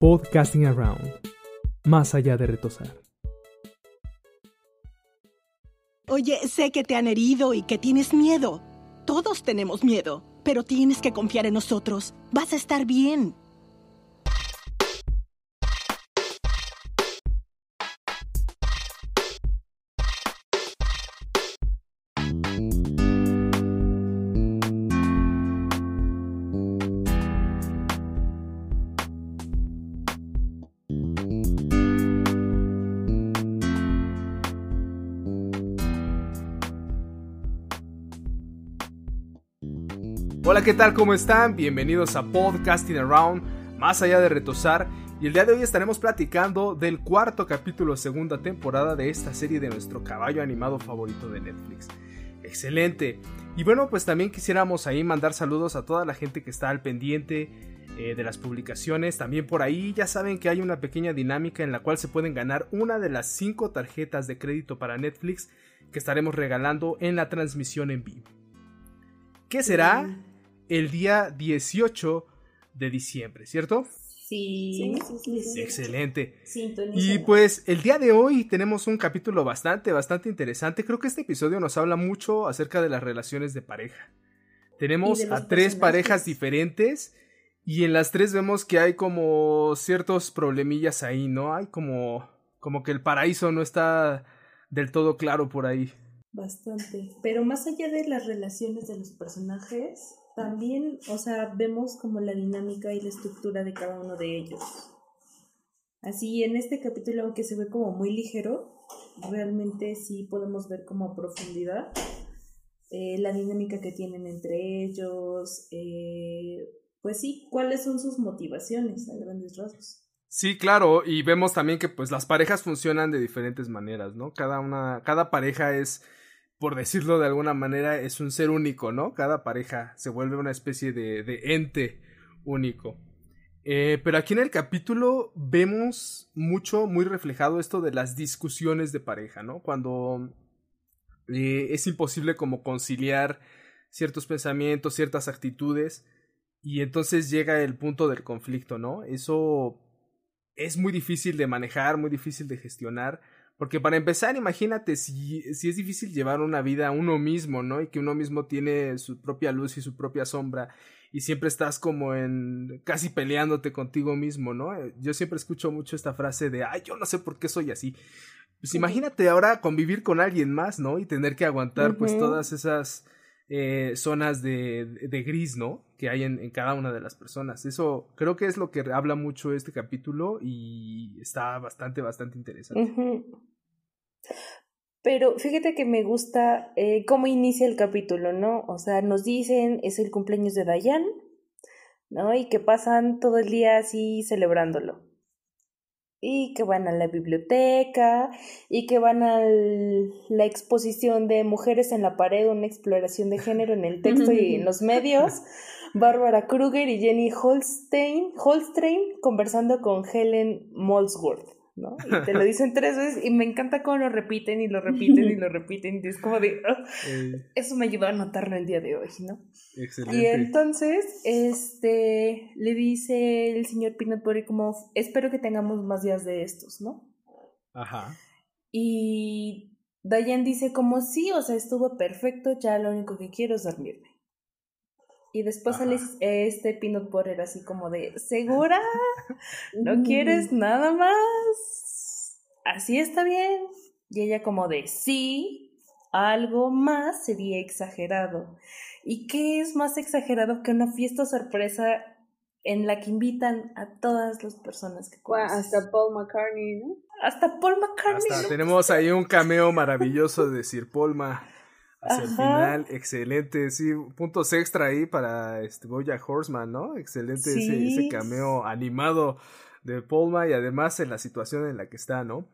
Podcasting Around, más allá de retosar. Oye, sé que te han herido y que tienes miedo. Todos tenemos miedo, pero tienes que confiar en nosotros. Vas a estar bien. ¿Qué tal? ¿Cómo están? Bienvenidos a Podcasting Around, más allá de retosar. Y el día de hoy estaremos platicando del cuarto capítulo, segunda temporada de esta serie de nuestro caballo animado favorito de Netflix. Excelente. Y bueno, pues también quisiéramos ahí mandar saludos a toda la gente que está al pendiente eh, de las publicaciones. También por ahí ya saben que hay una pequeña dinámica en la cual se pueden ganar una de las cinco tarjetas de crédito para Netflix que estaremos regalando en la transmisión en vivo. ¿Qué será? El día 18 de diciembre, ¿cierto? Sí, sí, sí, excelente. Y pues el día de hoy tenemos un capítulo bastante, bastante interesante. Creo que este episodio nos habla mucho acerca de las relaciones de pareja. Tenemos a tres parejas diferentes y en las tres vemos que hay como ciertos problemillas ahí, ¿no? Hay como, como que el paraíso no está del todo claro por ahí. Bastante. Pero más allá de las relaciones de los personajes, también, o sea, vemos como la dinámica y la estructura de cada uno de ellos. Así, en este capítulo, aunque se ve como muy ligero, realmente sí podemos ver como a profundidad eh, la dinámica que tienen entre ellos, eh, pues sí, cuáles son sus motivaciones a grandes rasgos. Sí, claro, y vemos también que pues las parejas funcionan de diferentes maneras, ¿no? Cada una, cada pareja es por decirlo de alguna manera, es un ser único, ¿no? Cada pareja se vuelve una especie de, de ente único. Eh, pero aquí en el capítulo vemos mucho, muy reflejado esto de las discusiones de pareja, ¿no? Cuando eh, es imposible como conciliar ciertos pensamientos, ciertas actitudes, y entonces llega el punto del conflicto, ¿no? Eso es muy difícil de manejar, muy difícil de gestionar, porque para empezar, imagínate si, si es difícil llevar una vida a uno mismo, ¿no? Y que uno mismo tiene su propia luz y su propia sombra y siempre estás como en casi peleándote contigo mismo, ¿no? Eh, yo siempre escucho mucho esta frase de, ay, yo no sé por qué soy así. Pues imagínate ahora convivir con alguien más, ¿no? Y tener que aguantar pues todas esas eh, zonas de, de, gris, ¿no? Que hay en, en, cada una de las personas. Eso creo que es lo que habla mucho este capítulo y está bastante, bastante interesante. Pero fíjate que me gusta eh, cómo inicia el capítulo, ¿no? O sea, nos dicen es el cumpleaños de Dayan, ¿no? Y que pasan todo el día así celebrándolo. Y que van a la biblioteca, y que van a la exposición de Mujeres en la Pared, una exploración de género en el texto y en los medios. Bárbara Kruger y Jenny Holstein, Holstein conversando con Helen Molesworth. ¿No? Y te lo dicen tres veces y me encanta cómo lo repiten y lo repiten y lo repiten y es como de, eso me ayudó a notarlo el día de hoy, ¿no? Excelente. Y entonces, este, le dice el señor Peanut Butter como, espero que tengamos más días de estos, ¿no? Ajá. Y Diane dice como, sí, o sea, estuvo perfecto, ya lo único que quiero es dormirme. Y después sale este peanut butter así como de, ¿segura? ¿No quieres nada más? ¿Así está bien? Y ella como de, sí, algo más sería exagerado. ¿Y qué es más exagerado que una fiesta sorpresa en la que invitan a todas las personas que conocen? Hasta Paul McCartney, ¿no? Hasta Paul McCartney. Hasta tenemos ahí un cameo maravilloso de Sir Paul Hacia el final. Excelente, sí, puntos extra ahí para este Boya Horseman, ¿no? Excelente ese, cameo animado de Polma y además en la situación en la que está, ¿no?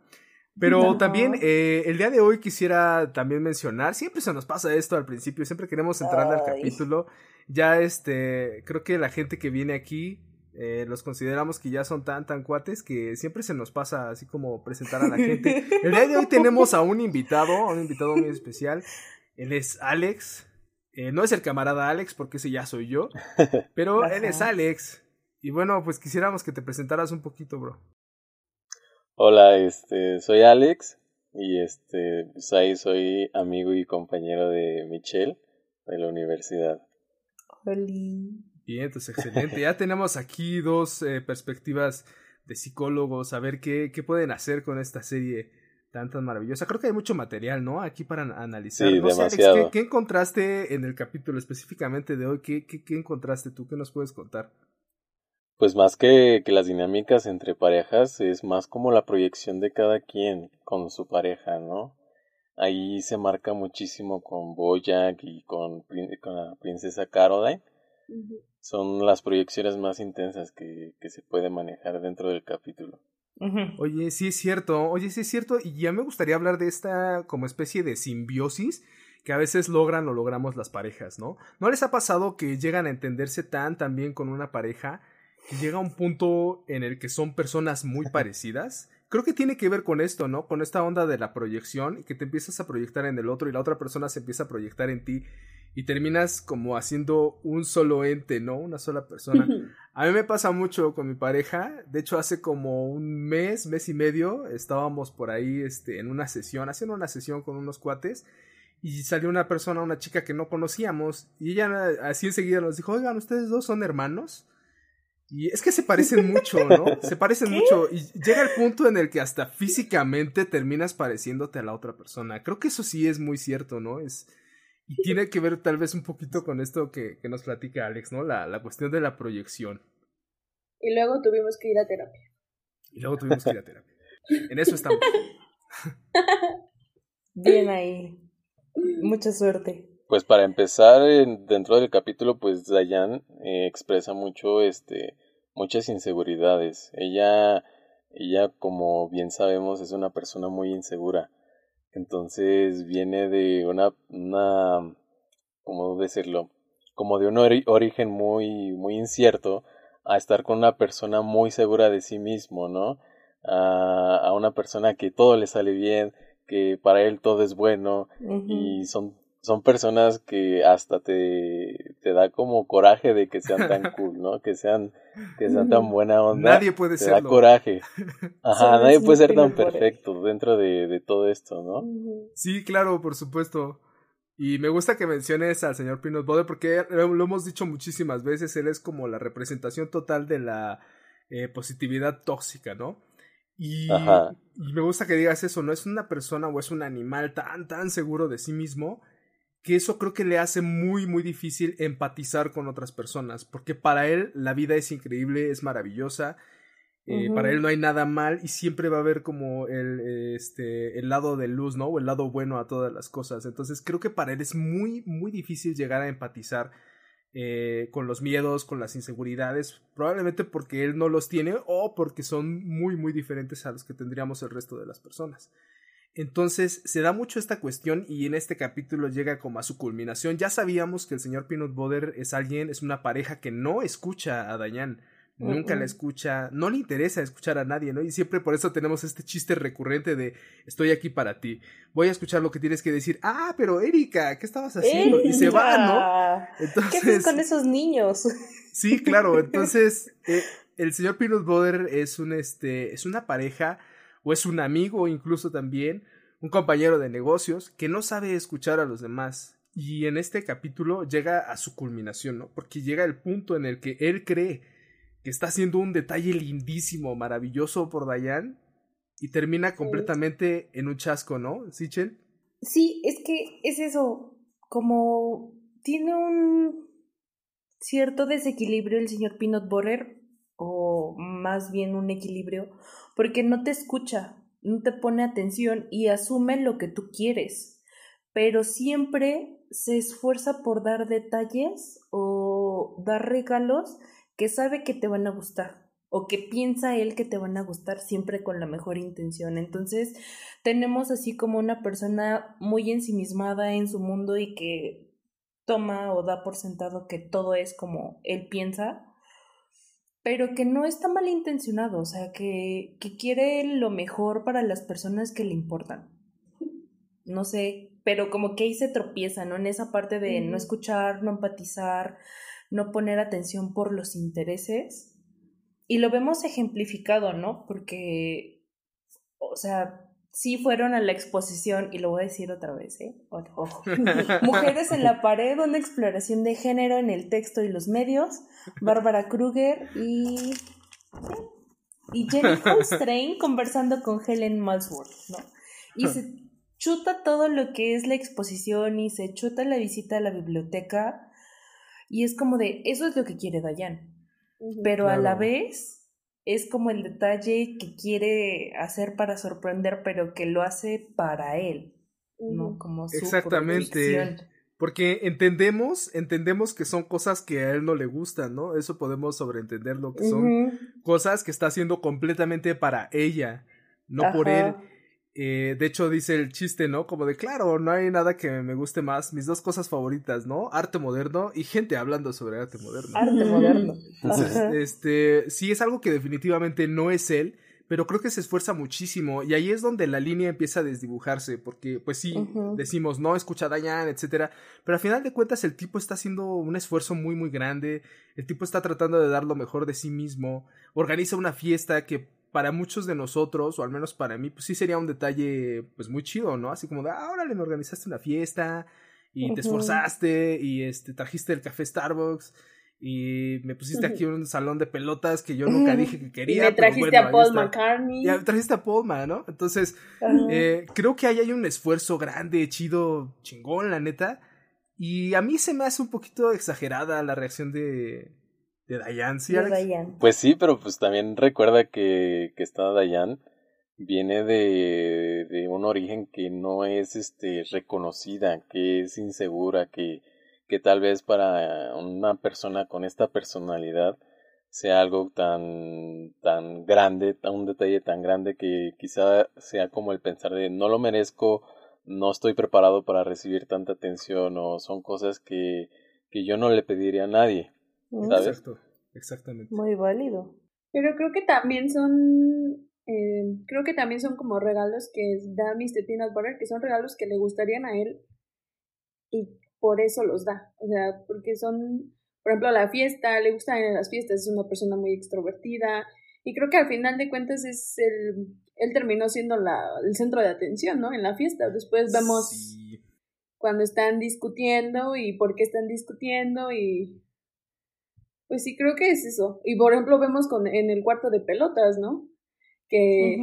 Pero también eh, el día de hoy quisiera también mencionar, siempre se nos pasa esto al principio, siempre queremos entrar al capítulo. Ya este, creo que la gente que viene aquí eh, los consideramos que ya son tan tan cuates que siempre se nos pasa así como presentar a la gente. El día de hoy tenemos a un invitado, a un invitado muy especial. Él es Alex. Eh, no es el camarada Alex, porque ese ya soy yo. Pero él es Alex. Y bueno, pues quisiéramos que te presentaras un poquito, bro. Hola, este, soy Alex y este, pues ahí soy amigo y compañero de Michelle de la universidad. Bien, entonces excelente. Ya tenemos aquí dos eh, perspectivas de psicólogos, a ver qué, qué pueden hacer con esta serie tan tan maravillosa. Creo que hay mucho material, ¿no? Aquí para analizar. Sí, no sé, Alex. ¿qué, qué encontraste en el capítulo específicamente de hoy? ¿Qué, qué, qué encontraste tú? ¿Qué nos puedes contar? Pues más que, que las dinámicas entre parejas, es más como la proyección de cada quien con su pareja, ¿no? Ahí se marca muchísimo con Bojack y con, con la princesa Caroline. Son las proyecciones más intensas que, que se puede manejar dentro del capítulo. Oye, sí es cierto, oye, sí es cierto, y ya me gustaría hablar de esta como especie de simbiosis que a veces logran o logramos las parejas, ¿no? ¿No les ha pasado que llegan a entenderse tan tan bien con una pareja que llega un punto en el que son personas muy parecidas? Creo que tiene que ver con esto, ¿no? Con esta onda de la proyección y que te empiezas a proyectar en el otro y la otra persona se empieza a proyectar en ti y terminas como haciendo un solo ente, ¿no? Una sola persona. A mí me pasa mucho con mi pareja. De hecho, hace como un mes, mes y medio, estábamos por ahí este, en una sesión, haciendo una sesión con unos cuates. Y salió una persona, una chica que no conocíamos. Y ella así enseguida nos dijo, oigan, ¿ustedes dos son hermanos? Y es que se parecen mucho, ¿no? Se parecen mucho. Y llega el punto en el que hasta físicamente terminas pareciéndote a la otra persona. Creo que eso sí es muy cierto, ¿no? Es, y tiene que ver tal vez un poquito con esto que, que nos platica Alex, ¿no? La, la cuestión de la proyección. Y luego tuvimos que ir a terapia. Y luego tuvimos que ir a terapia. En eso estamos. Bien ahí. Mucha suerte. Pues para empezar, en- dentro del capítulo, pues Dayan eh, expresa mucho, este, muchas inseguridades. Ella, ella, como bien sabemos, es una persona muy insegura. Entonces viene de una, una, ¿cómo decirlo? Como de un ori- origen muy, muy incierto a estar con una persona muy segura de sí mismo, ¿no? A, a una persona que todo le sale bien, que para él todo es bueno, y son, son personas que hasta te, te da como coraje de que sean tan cool, ¿no? Que sean, que sean tan buena onda. Nadie puede te da coraje. Ajá, nadie puede ser tan perfecto dentro de, de todo esto, ¿no? Sí, claro, por supuesto. Y me gusta que menciones al señor Peanut Butter porque lo, lo hemos dicho muchísimas veces, él es como la representación total de la eh, positividad tóxica, ¿no? Y, Ajá. y me gusta que digas eso, no es una persona o es un animal tan, tan seguro de sí mismo que eso creo que le hace muy, muy difícil empatizar con otras personas, porque para él la vida es increíble, es maravillosa, eh, para él no hay nada mal y siempre va a haber como el, eh, este, el lado de luz, ¿no? O el lado bueno a todas las cosas. Entonces creo que para él es muy, muy difícil llegar a empatizar eh, con los miedos, con las inseguridades, probablemente porque él no los tiene o porque son muy, muy diferentes a los que tendríamos el resto de las personas. Entonces se da mucho esta cuestión y en este capítulo llega como a su culminación. Ya sabíamos que el señor Peanut Butter es alguien, es una pareja que no escucha a Dayan. Nunca la escucha, no le interesa escuchar a nadie, ¿no? Y siempre por eso tenemos este chiste recurrente de estoy aquí para ti. Voy a escuchar lo que tienes que decir. Ah, pero Erika, ¿qué estabas haciendo? Y se va, ¿no? Erika, ¿Qué Entonces, haces con esos niños? Sí, claro. Entonces, eh, el señor Peanut Butter es un este, es una pareja, o es un amigo, incluso también, un compañero de negocios, que no sabe escuchar a los demás. Y en este capítulo llega a su culminación, ¿no? Porque llega el punto en el que él cree que está haciendo un detalle lindísimo, maravilloso por Dayan, y termina completamente en un chasco, ¿no? ¿Sí, Chel? Sí, es que es eso, como tiene un cierto desequilibrio el señor Peanut Butter, o más bien un equilibrio, porque no te escucha, no te pone atención y asume lo que tú quieres, pero siempre se esfuerza por dar detalles o dar regalos que sabe que te van a gustar o que piensa él que te van a gustar siempre con la mejor intención. Entonces, tenemos así como una persona muy ensimismada en su mundo y que toma o da por sentado que todo es como él piensa, pero que no está malintencionado, o sea, que, que quiere lo mejor para las personas que le importan. No sé, pero como que ahí se tropieza, ¿no? En esa parte de no escuchar, no empatizar, no poner atención por los intereses. y lo vemos ejemplificado, ¿no? Porque, o sea, sí fueron a la exposición, y lo voy a decir otra vez, ¿eh? Ojo. Mujeres en la pared, una exploración de género en el texto y los medios, Bárbara Kruger y... Y Jenny Holstrain conversando con Helen Malsworth, ¿no? Y se chuta todo lo que es la exposición y se chuta la visita a la biblioteca y es como de, eso es lo que quiere Dayan. Pero a la vez es como el detalle que quiere hacer para sorprender, pero que lo hace para él, ¿no? Como su Exactamente. Porque entendemos, entendemos que son cosas que a él no le gustan, ¿no? Eso podemos sobreentenderlo, que son cosas que está haciendo completamente para ella, no por él. Eh, de hecho, dice el chiste, ¿no? Como de, claro, no hay nada que me guste más. Mis dos cosas favoritas, ¿no? Arte moderno y gente hablando sobre arte moderno. Arte moderno. Entonces, este, sí es algo que definitivamente no es él, pero creo que se esfuerza muchísimo y ahí es donde la línea empieza a desdibujarse, porque pues sí, decimos, no, escucha a Diane, etcétera, pero al final de cuentas el tipo está haciendo un esfuerzo muy, muy grande, el tipo está tratando de dar lo mejor de sí mismo, organiza una fiesta que para muchos de nosotros, o al menos para mí, pues sí sería un detalle pues muy chido, ¿no? Así como de, ah, órale, me organizaste una fiesta y te esforzaste y este trajiste el café Starbucks y me pusiste aquí un salón de pelotas que yo nunca dije que quería. Y me trajiste a Paul McCartney. Ya trajiste a Paul, ¿no? Entonces, eh, creo que ahí hay un esfuerzo grande, chido, chingón, la neta. Y a mí se me hace un poquito exagerada la reacción de, de Dayan, ¿sí, Pues sí, pero pues también recuerda que, que esta Dayan. Viene de, de un origen que no es este reconocida, que es insegura, que, que tal vez para una persona con esta personalidad sea algo tan tan grande, un detalle tan grande que quizá sea como el pensar de no lo merezco, no estoy preparado para recibir tanta atención o son cosas que, que yo no le pediría a nadie. Exacto, exactamente. Muy válido. Pero creo que también son, eh, creo que también son como regalos que da Mr. Peanut Butter, que son regalos que le gustarían a él y por eso los da. O sea, porque son, por ejemplo, la fiesta, le gustan las fiestas, es una persona muy extrovertida y creo que al final de cuentas es el, él terminó siendo la, el centro de atención, ¿no? En la fiesta. Después vemos cuando están discutiendo y por qué están discutiendo y pues sí, creo que es eso. Y por ejemplo, vemos con, en el cuarto de pelotas, ¿no? Que,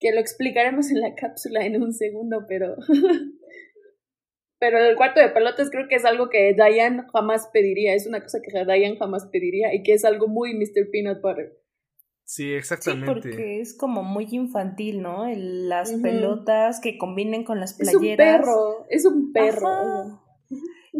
que lo explicaremos en la cápsula en un segundo, pero. pero el cuarto de pelotas creo que es algo que Diane jamás pediría. Es una cosa que Diane jamás pediría y que es algo muy Mr. Peanut Butter. Sí, exactamente. Sí, porque es como muy infantil, ¿no? las pelotas que combinen con las playeras. Es un perro, es un perro.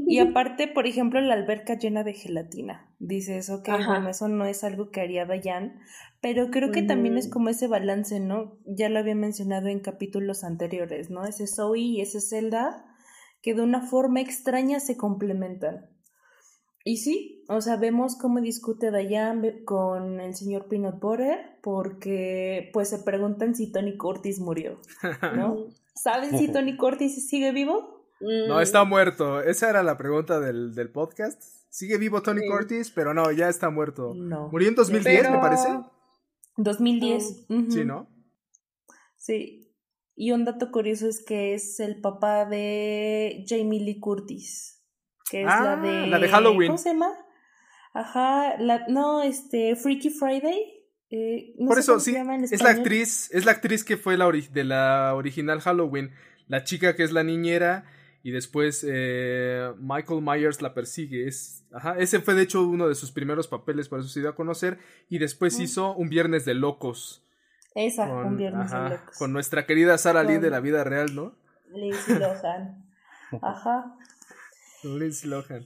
Y aparte, por ejemplo, la alberca llena de gelatina. Dice eso que bueno, eso no es algo que haría Dayan, pero creo que también es como ese balance, ¿no? Ya lo había mencionado en capítulos anteriores, ¿no? Ese Zoe y ese Zelda que de una forma extraña se complementan. Y sí, o sea, vemos cómo discute Dayan con el señor Peanut Butter porque pues se preguntan si Tony Curtis murió, ¿no? ¿Saben si Tony Curtis sigue vivo? No, está muerto. Esa era la pregunta del, del podcast. Sigue vivo Tony Curtis, pero no, ya está muerto. No. Murió en 2010, me parece. 2010. Sí, ¿no? Sí. Y un dato curioso es que es el papá de Jamie Lee Curtis. Que es la Ah, de. la de Halloween. ¿Cómo se llama? Ajá. La, no, este. Freaky Friday. Eh, no Por eso, sí. Es la actriz, es la actriz que fue la ori- de la original Halloween. La chica que es la niñera. Y después eh, Michael Myers la persigue. Es, ajá, ese fue de hecho uno de sus primeros papeles, por eso se dio a conocer. Y después hizo Un Viernes de Locos. Esa, Con, un viernes de locos. con nuestra querida Sarah Lee de la vida real, ¿no? Lindsay Lohan. Ajá. Lindsay Lohan.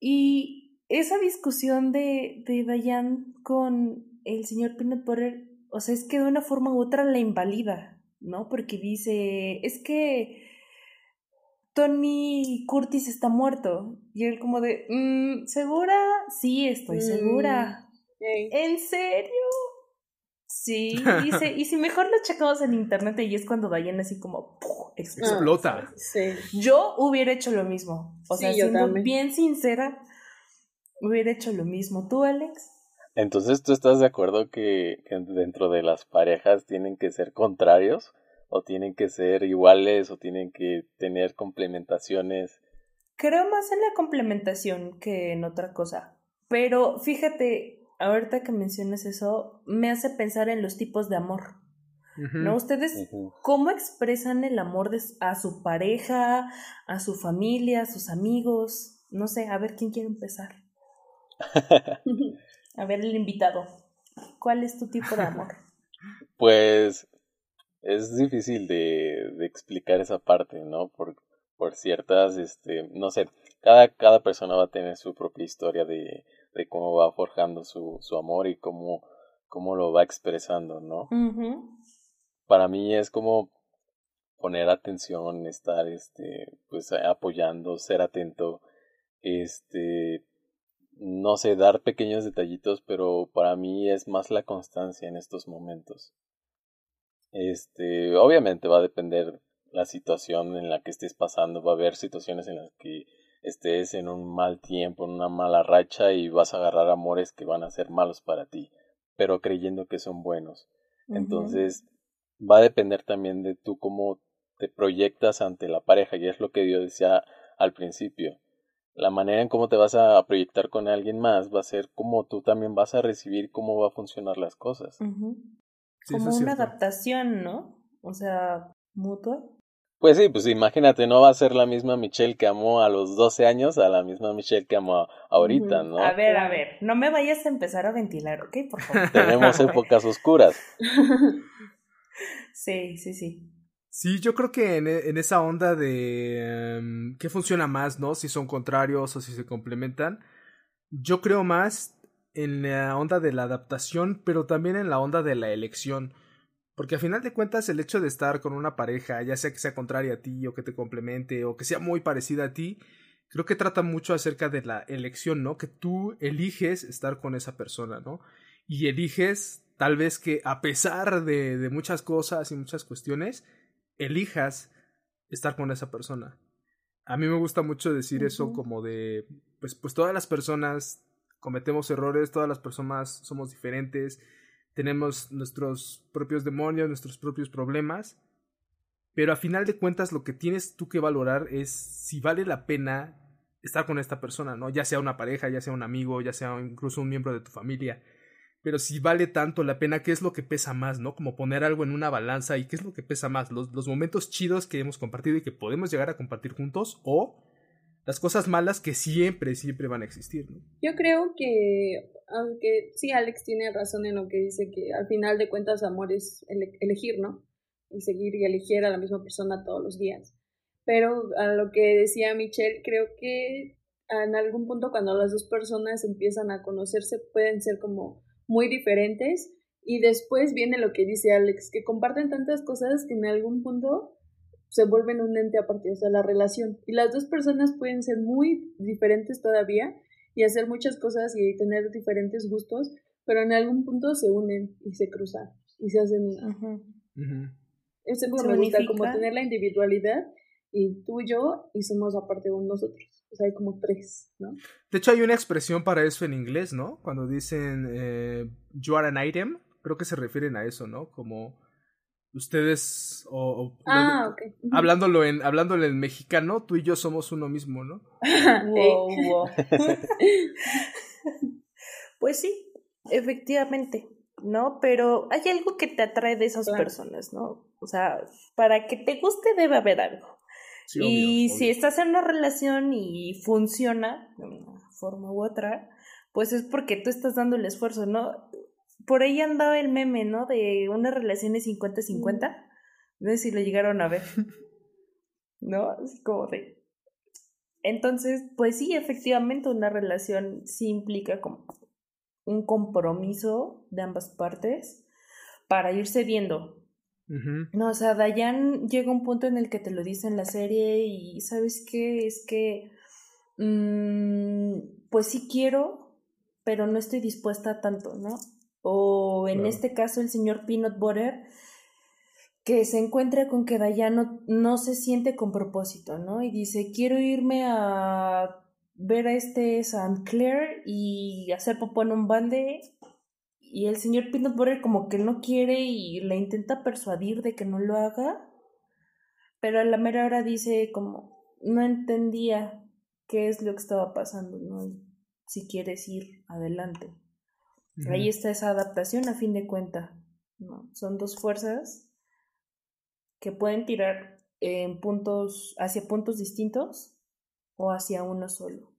Y esa discusión de, de Diane con el señor Peanut Butter, o sea, es que de una forma u otra la invalida, ¿no? Porque dice, es que Tony Curtis está muerto. Y él como de, "Mm, ¿segura? Sí, estoy Mm. segura. ¿En serio? Sí, dice, y si mejor lo checamos en internet y es cuando Diane así como ¡puf! explota. Explota. Sí. Yo hubiera hecho lo mismo. O sea, Sí, siendo también. bien sincera, hubiera hecho lo mismo. ¿Tú, Alex? Entonces, ¿tú estás de acuerdo que, que dentro de las parejas tienen que ser contrarios? ¿O tienen que ser iguales? ¿O tienen que tener complementaciones? Creo más en la complementación que en otra cosa. Pero fíjate, ahorita que mencionas eso, me hace pensar en los tipos de amor. ¿No? Ustedes. ¿cómo expresan el amor de, a su pareja, a su familia, a sus amigos? No sé, a ver quién quiere empezar. A ver, el invitado. ¿Cuál es tu tipo de amor? Pues es difícil de, de explicar esa parte, ¿no? Por, por ciertas, este, no sé, cada, cada persona va a tener su propia historia de, de cómo va forjando su, su amor y cómo, cómo lo va expresando, ¿no? Para mí es como poner atención, estar, este, pues apoyando, ser atento, este, no sé, dar pequeños detallitos, pero para mí es más la constancia en estos momentos. Este, obviamente va a depender la situación en la que estés pasando, va a haber situaciones en las que estés en un mal tiempo, en una mala racha y vas a agarrar amores que van a ser malos para ti, pero creyendo que son buenos. Entonces, va a depender también de tú cómo te proyectas ante la pareja, y es lo que yo decía al principio. La manera en cómo te vas a proyectar con alguien más va a ser cómo tú también vas a recibir cómo va a funcionar las cosas. Sí, Como una cierto. adaptación, ¿no? O sea, mutua. Pues sí, pues imagínate, no va a ser la misma Michelle que amó a los 12 años a la misma Michelle que amó ahorita. ¿no? A ver, a ver, no me vayas a empezar a ventilar, ¿ok? Por favor. Tenemos épocas oscuras. Sí, sí, sí. Sí, yo creo que en, e- en esa onda de em, qué funciona más, ¿no? Si son contrarios o si se complementan. Yo creo más en la onda de la adaptación, pero también en la onda de la elección. Porque a final de cuentas el hecho de estar con una pareja, ya sea que sea contraria a ti o que te complemente o que sea muy parecida a ti, creo que trata mucho acerca de la elección, ¿no? Que tú eliges estar con esa persona, ¿no? Y eliges tal vez que a pesar de, de muchas cosas y muchas cuestiones, elijas estar con esa persona. A mí me gusta mucho decir eso como de, pues, pues todas las personas cometemos errores, todas las personas somos diferentes, tenemos nuestros propios demonios, nuestros propios problemas, pero a final de cuentas lo que tienes tú que valorar es si vale la pena estar con esta persona, ¿no? Ya sea una pareja, ya sea un amigo, ya sea incluso un miembro de tu familia. Pero si vale tanto la pena, ¿qué es lo que pesa más, no? Como poner algo en una balanza y qué es lo que pesa más, los, los momentos chidos que hemos compartido y que podemos llegar a compartir juntos o las cosas malas que siempre, siempre van a existir, ¿no? Yo creo que, aunque sí, Alex tiene razón en lo que dice que al final de cuentas amor es ele- elegir, ¿no? Y seguir y elegir a la misma persona todos los días. Pero a lo que decía Michelle, creo que en algún punto cuando las dos personas empiezan a conocerse pueden ser como muy diferentes y después viene lo que dice Alex, que comparten tantas cosas que en algún punto se vuelven un ente aparte, o sea, la relación. Y las dos personas pueden ser muy diferentes todavía y hacer muchas cosas y tener diferentes gustos, pero en algún punto se unen y se cruzan y se hacen una. Eso es como me gusta, como tener la individualidad y tú y yo y somos aparte de nosotros. O sea, hay como tres, ¿no? De hecho, hay una expresión para eso en inglés, ¿no? Cuando dicen eh, you are an item, creo que se refieren a eso, ¿no? Como ustedes o, o- Ah, ok. Ujú. hablándolo en hablándolo en mexicano, tú y yo somos uno mismo, ¿no? Wow, wow. pues sí, efectivamente, ¿no? Pero hay algo que te atrae de esas Claro. personas, ¿no? O sea, para que te guste debe haber algo. Sí, y obvio, si estás en una relación y funciona de una forma u otra, pues es porque tú estás dando el esfuerzo, ¿no? Por ahí andaba el meme, ¿no? De una relación de 50-50. No sé si lo llegaron a ver. ¿No? Así como de... Entonces, pues sí, efectivamente una relación sí implica como un compromiso de ambas partes para irse viendo, no, o sea, Dayan llega un punto en el que te lo dice en la serie y ¿sabes qué? Es que, mm, pues sí quiero, pero no estoy dispuesta a tanto, ¿no? O en Claro. este caso el señor Peanut Butter, que se encuentra con que Dayan no, se siente con propósito, ¿no? Y dice, quiero irme a ver a este St. Clair y hacer popó en un bande y el señor Peanut Butter como que no quiere y la intenta persuadir de que no lo haga, pero a la mera hora dice como no entendía qué es lo que estaba pasando, ¿no? Si quieres ir adelante. Ahí está esa adaptación a fin de cuenta, ¿no? Son dos fuerzas que pueden tirar en puntos, hacia puntos distintos o hacia uno solo.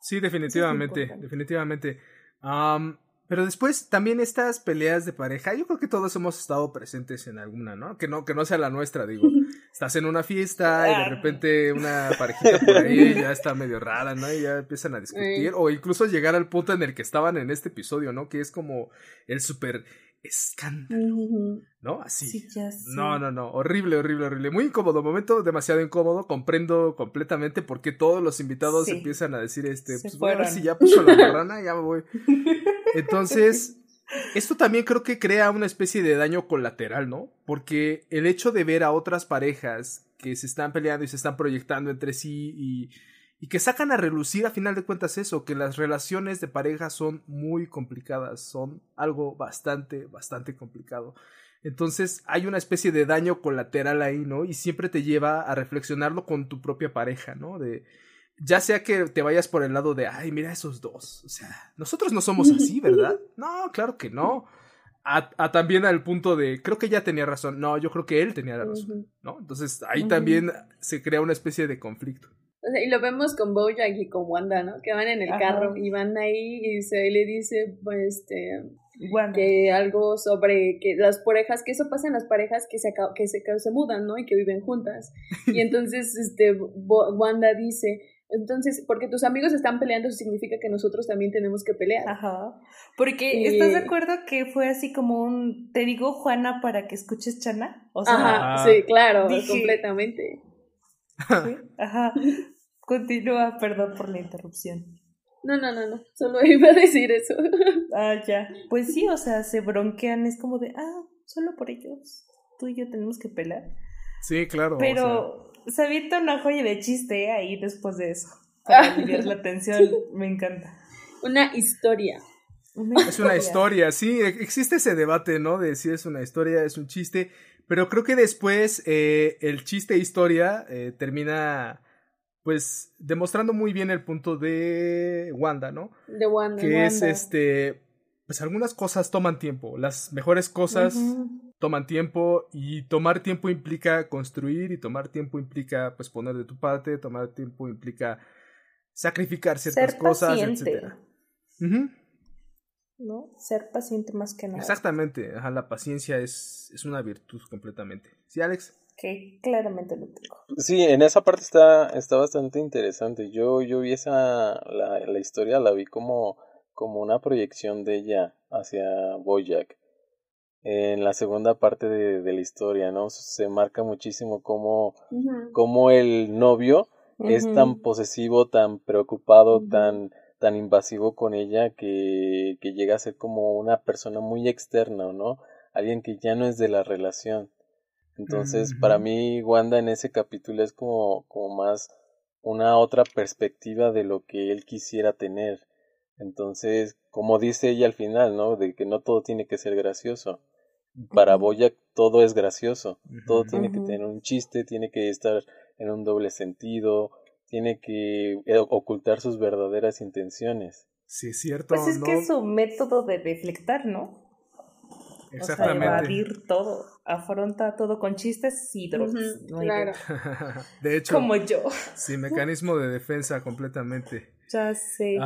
Sí, definitivamente, definitivamente. pero después también estas peleas de pareja, yo creo que todos hemos estado presentes en alguna, ¿no? Que no, que no sea la nuestra, digo. Estás en una fiesta y de repente una parejita por ahí ya está medio rara, ¿no? Y ya empiezan a discutir. O incluso llegar al punto en el que estaban en este episodio, ¿no? Que es como el súper escándalo, ¿no? Así. No, no, no, horrible, horrible, horrible. Muy incómodo, momento demasiado incómodo. Comprendo completamente por qué todos los invitados empiezan a decir, este, pues ver si ya puso la marrana, ya me voy. Entonces, esto también creo que crea una especie de daño colateral, ¿no? Porque el hecho de ver a otras parejas que se están peleando y se están proyectando entre sí y y que sacan a relucir a final de cuentas eso, que las relaciones de pareja son muy complicadas, son algo bastante, bastante complicado. Entonces hay una especie de daño colateral ahí, ¿no? Y siempre te lleva a reflexionarlo con tu propia pareja, ¿no? De, ya sea que te vayas por el lado de, ay, mira esos dos, o sea, nosotros no somos así, ¿verdad? No, claro que no. A, también al punto de, creo que ella tenía razón, no, yo creo que él tenía la razón, ¿no? Entonces ahí también se crea una especie de conflicto y lo vemos con Bojack y con Wanda, ¿no? Que van en el carro y van ahí y se le dice, pues, este, que algo sobre que las parejas, que eso pasa en las parejas que se, que se, que se mudan, ¿no? Y que viven juntas. Y entonces, este, Wanda dice, entonces, porque tus amigos están peleando, eso significa que nosotros también tenemos que pelear. Ajá. Porque, ¿estás de acuerdo que fue así como un, te digo Juana para que escuches Chana? O sea, Ajá, sí, claro, completamente. Ajá. Continúa, perdón por la interrupción. No, no, no, no, solo iba a decir eso. Ah, ya. Pues sí, o sea, se bronquean, es como de, ah, solo por ellos. Tú y yo tenemos que pelar. Sí, claro. Pero se avienta una joya de chiste ahí después de eso. Para aliviar la tensión, me encanta. Una historia. es una historia, sí, e-, existe ese debate, ¿no? De si es una historia, es un chiste, pero creo que después eh, el chiste historia eh, termina pues demostrando muy bien el punto de Wanda, ¿no? De Wanda. Que es este, pues algunas cosas toman tiempo, las mejores cosas toman tiempo y tomar tiempo implica construir y tomar tiempo implica pues poner de tu parte, tomar tiempo implica sacrificar ciertas cosas, etcétera. ¿no? Ser paciente más que nada. Exactamente, Ajá, la paciencia es, es una virtud completamente. ¿Sí, Alex? Que claramente lo tengo. Sí, en esa parte está, está bastante interesante. Yo, yo vi esa, la, la historia, la vi como, como una proyección de ella hacia Boyack. En la segunda parte de, de la historia, ¿no? Se marca muchísimo cómo, cómo el novio es tan posesivo, tan preocupado, tan tan invasivo con ella que, que llega a ser como una persona muy externa, ¿no? Alguien que ya no es de la relación. Entonces, para mí, Wanda en ese capítulo es como, como más una otra perspectiva de lo que él quisiera tener. Entonces, como dice ella al final, ¿no? De que no todo tiene que ser gracioso. Para Boya todo es gracioso. Todo tiene que tener un chiste, tiene que estar en un doble sentido, tiene que eh, ocultar sus verdaderas intenciones. Sí, es cierto. Pues es que es su método de deflectar, ¿no? Exactamente. O sea, evadir todo. Afronta todo con chistes y drogas. claro. de hecho. Como yo. Sí, mecanismo de defensa completamente. Ya sé.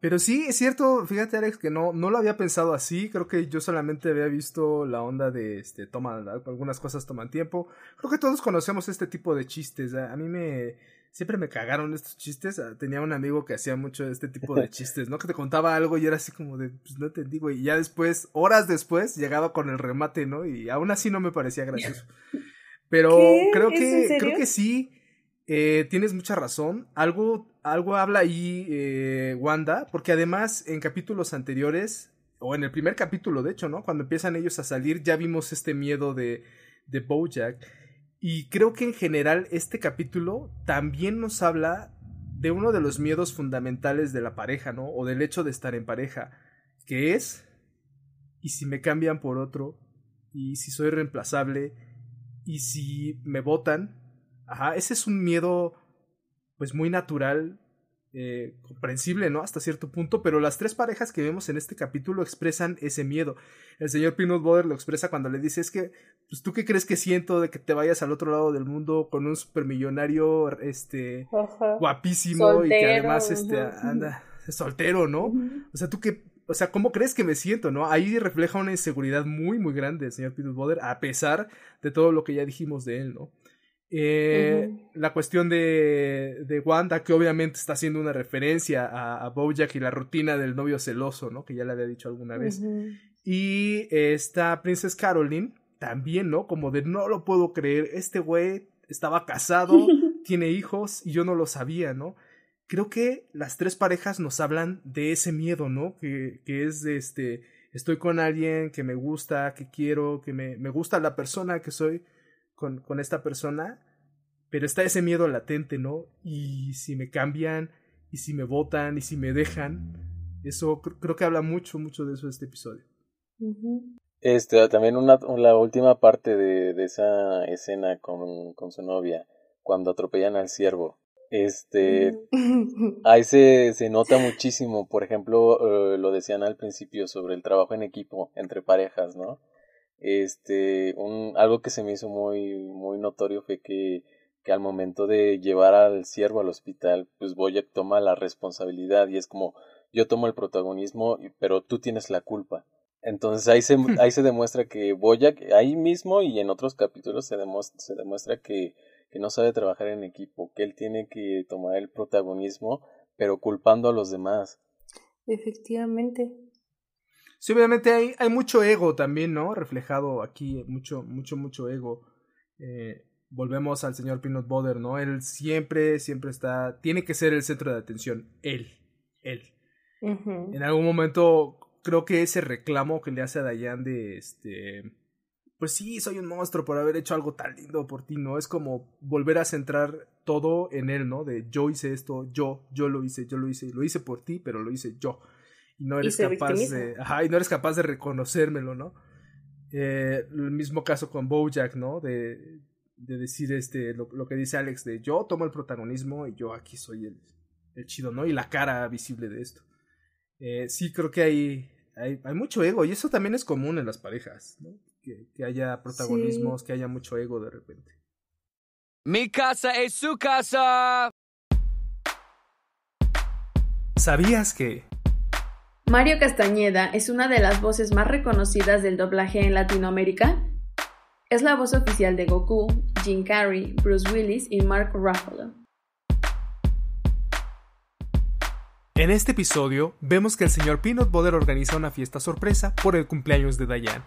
pero sí, es cierto, fíjate Alex, que no, no lo había pensado así. Creo que yo solamente había visto la onda de, este, toma, algunas cosas toman tiempo. Creo que todos conocemos este tipo de chistes. A mí me, siempre me cagaron estos chistes. Ah, tenía un amigo que hacía mucho este tipo de chistes, ¿no? Que te contaba algo y era así como de, pues no te digo. Y ya después, horas después, llegaba con el remate, ¿no? Y aún así no me parecía gracioso. Pero creo que, creo que sí. Eh, tienes mucha razón. Algo, algo habla ahí eh, Wanda, porque además en capítulos anteriores, o en el primer capítulo, de hecho, ¿no? Cuando empiezan ellos a salir, ya vimos este miedo de, de Bojack. Y creo que en general este capítulo también nos habla de uno de los miedos fundamentales de la pareja, ¿no? O del hecho de estar en pareja, que es y si me cambian por otro, y si soy reemplazable, y si me votan. Ajá, ese es un miedo pues muy natural eh, comprensible, ¿no? Hasta cierto punto, pero las tres parejas que vemos en este capítulo expresan ese miedo. El señor Peanut Butter lo expresa cuando le dice, es que, pues tú qué crees que siento de que te vayas al otro lado del mundo con un supermillonario, este, guapísimo y que además, este, anda soltero, ¿no? O sea, tú qué, o sea, ¿cómo crees que me siento, no? Ahí refleja una inseguridad muy, muy grande el señor Peanut Butter, a pesar de todo lo que ya dijimos de él, ¿no? Eh, La cuestión de, de, Wanda, que obviamente está haciendo una referencia a, a, Bojack y la rutina del novio celoso, ¿no? Que ya le había dicho alguna vez. Y esta Princess Caroline, también, ¿no? Como de no lo puedo creer, este güey estaba casado, tiene hijos y yo no lo sabía, ¿no? Creo que las tres parejas nos hablan de ese miedo, ¿no? Que, que es de este, estoy con alguien que me gusta, que quiero, que me, me gusta la persona que soy con, con esta persona, pero está ese miedo latente, ¿no? Y si me cambian, y si me votan, y si me dejan, eso creo que habla mucho, mucho de eso este episodio. Este, también una, la última parte de, de esa escena con, con, su novia, cuando atropellan al ciervo. Este, ahí se, se nota muchísimo, por ejemplo, eh, lo decían al principio sobre el trabajo en equipo entre parejas, ¿no? Este un algo que se me hizo muy muy notorio fue que que al momento de llevar al siervo al hospital pues Boyack toma la responsabilidad y es como yo tomo el protagonismo pero tú tienes la culpa. Entonces ahí se ahí se demuestra que Boyack ahí mismo y en otros capítulos se demuestra, se demuestra que que no sabe trabajar en equipo que él tiene que tomar el protagonismo pero culpando a los demás. Efectivamente Sí, obviamente hay, hay mucho ego también, ¿no? Reflejado aquí, mucho, mucho, mucho ego. Eh, volvemos al señor Peanut Butter, ¿no? Él siempre, siempre está, tiene que ser el centro de atención, él, él. En algún momento creo que ese reclamo que le hace a Dayan de, este, pues sí, soy un monstruo por haber hecho algo tan lindo por ti, ¿no? Es como volver a centrar todo en él, ¿no? De yo hice esto, yo, yo lo hice, yo lo hice, lo hice por ti, pero lo hice yo y no eres capaz de ajá, y no eres capaz de reconocérmelo no eh, el mismo caso con Bojack no de, de decir este lo, lo, que dice Alex de yo tomo el protagonismo y yo aquí soy el, el chido no y la cara visible de esto. Eh, sí creo que hay, hay, hay mucho ego y eso también es común en las parejas ¿no? que, que haya protagonismos sí. que haya mucho ego de repente. Mi casa es su casa. ¿Sabías que Mario Castañeda es una de las voces más reconocidas del doblaje en Latinoamérica. Es la voz oficial de Goku, Jim Carrey, Bruce Willis y Mark Ruffalo. En este episodio vemos que el señor Peanut Butter organiza una fiesta sorpresa por el cumpleaños de Diane.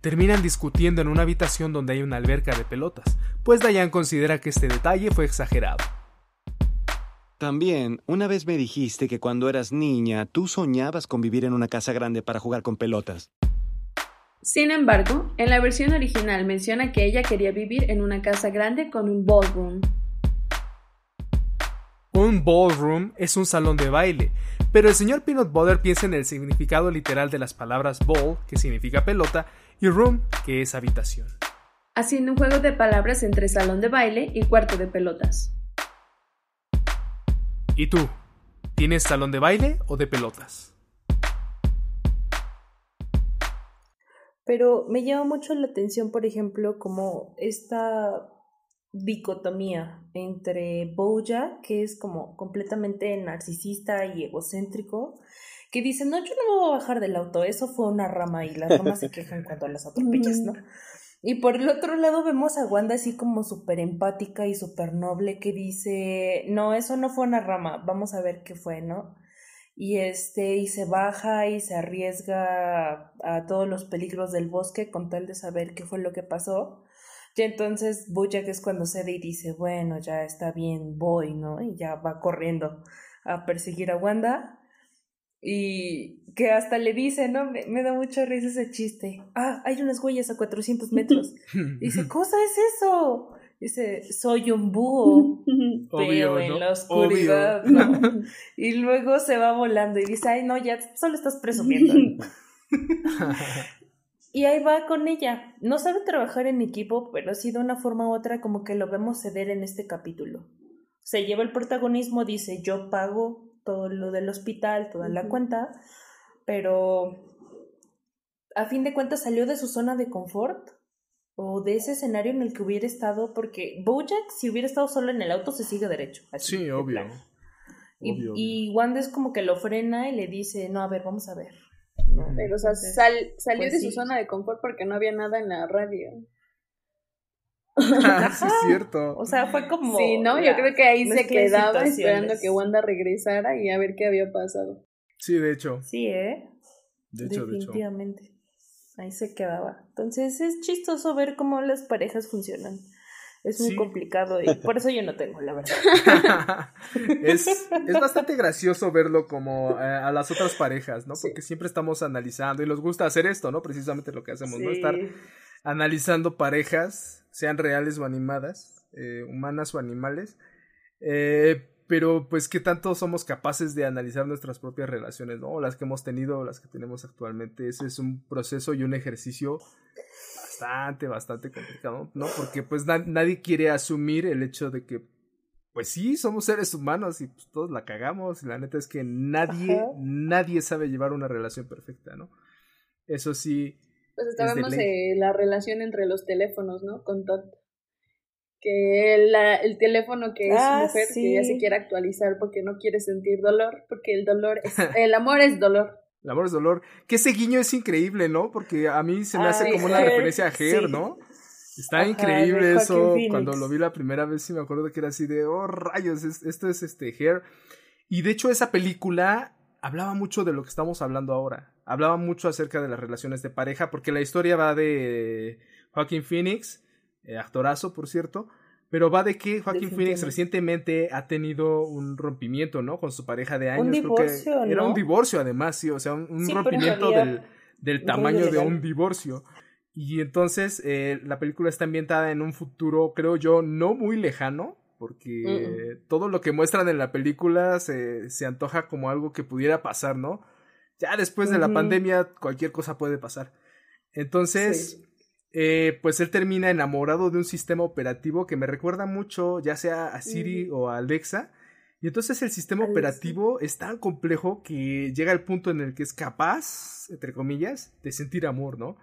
Terminan discutiendo en una habitación donde hay una alberca de pelotas, pues Diane considera que este detalle fue exagerado. También, una vez me dijiste que cuando eras niña tú soñabas con vivir en una casa grande para jugar con pelotas. Sin embargo, en la versión original menciona que ella quería vivir en una casa grande con un ballroom. Un ballroom es un salón de baile, pero el señor Peanut Butter piensa en el significado literal de las palabras ball, que significa pelota, y room, que es habitación. Haciendo un juego de palabras entre salón de baile y cuarto de pelotas. ¿Y tú? ¿Tienes salón de baile o de pelotas? Pero me llama mucho la atención, por ejemplo, como esta dicotomía entre Boja, que es como completamente narcisista y egocéntrico, que dice, no, yo no me voy a bajar del auto, eso fue una rama y las ramas se quejan cuando las atropellas, ¿no? Y por el otro lado vemos a Wanda así como súper empática y súper noble que dice, no, eso no fue una rama, vamos a ver qué fue, ¿no? Y este, y se baja y se arriesga a todos los peligros del bosque con tal de saber qué fue lo que pasó. Y entonces Bojack es cuando cede y dice, bueno, ya está bien, voy, ¿no? Y ya va corriendo a perseguir a Wanda. Y que hasta le dice, ¿no? Me, me, da mucha risa ese chiste. Ah, hay unas huellas a 400 metros. Dice, ¿cosa es eso? Dice, soy un búho. Obvio, pero en ¿no? la oscuridad. ¿no? Y luego se va volando y dice, ay, no, ya solo estás presumiendo. y ahí va con ella. No sabe trabajar en equipo, pero sí de una forma u otra como que lo vemos ceder en este capítulo. Se lleva el protagonismo, dice yo pago todo lo del hospital, toda la cuenta, pero a fin de cuentas salió de su zona de confort o de ese escenario en el que hubiera estado, porque Bojack si hubiera estado solo en el auto se sigue derecho. sí, obvio. Y, y, Wanda es como que lo frena y le dice, no, a ver, vamos a ver. Pero, o sea, salió pues de su zona de confort porque no había nada en la radio. Ah, sí, es cierto. O sea, fue como. Sí, ¿no? Yo creo que ahí se quedaba esperando que Wanda regresara y a ver qué había pasado. Sí, de hecho. Sí, ¿eh? De hecho, Definitivamente. Ahí se quedaba. Entonces es chistoso ver cómo las parejas funcionan. Es muy complicado y por eso yo no tengo, la verdad. es, es bastante gracioso verlo como eh, a las otras parejas, ¿no? Porque siempre estamos analizando y nos gusta hacer esto, ¿no? Precisamente lo que hacemos, ¿no? Estar analizando parejas, sean reales o animadas, eh, humanas o animales. Eh, pero pues qué tanto somos capaces de analizar nuestras propias relaciones, ¿no? Las que hemos tenido o las que tenemos actualmente. Ese es un proceso y un ejercicio bastante, bastante complicado, ¿no? Porque pues nadie quiere asumir el hecho de que, pues sí, somos seres humanos y pues, todos la cagamos. Y la neta es que nadie, nadie sabe llevar una relación perfecta, ¿no? Eso sí. Pues estábamos en la relación entre los teléfonos, ¿no? Con Todd que el teléfono que es ah, mujer que ya se quiere actualizar porque no quiere sentir dolor, porque el dolor es, el amor es dolor. El amor es dolor. Que ese guiño es increíble, ¿no? Porque a mí se me hace como una referencia a Her, ¿no? Está increíble eso. Cuando lo vi la primera vez sí me acuerdo que era así de, oh rayos, esto es este Her. Y de hecho esa película hablaba mucho de lo que estamos hablando ahora. Hablaba mucho acerca de las relaciones de pareja, porque la historia va de Joaquin Phoenix eh, actorazo, por cierto. Pero va de que Joaquín Phoenix recientemente ha tenido un rompimiento, ¿no? Con su pareja de años. Un divorcio, Era un divorcio, además, sí. O sea, un, rompimiento del, del tamaño de un divorcio. Y entonces eh, la película está ambientada en un futuro, creo yo, no muy lejano. Porque todo lo que muestran en la película se, se, antoja como algo que pudiera pasar, ¿no? Ya después de la pandemia, cualquier cosa puede pasar. Entonces, eh, pues él termina enamorado de un sistema operativo que me recuerda mucho, ya sea a Siri o a Alexa. Y entonces el sistema operativo es tan complejo que llega al punto en el que es capaz, entre comillas, de sentir amor, ¿no?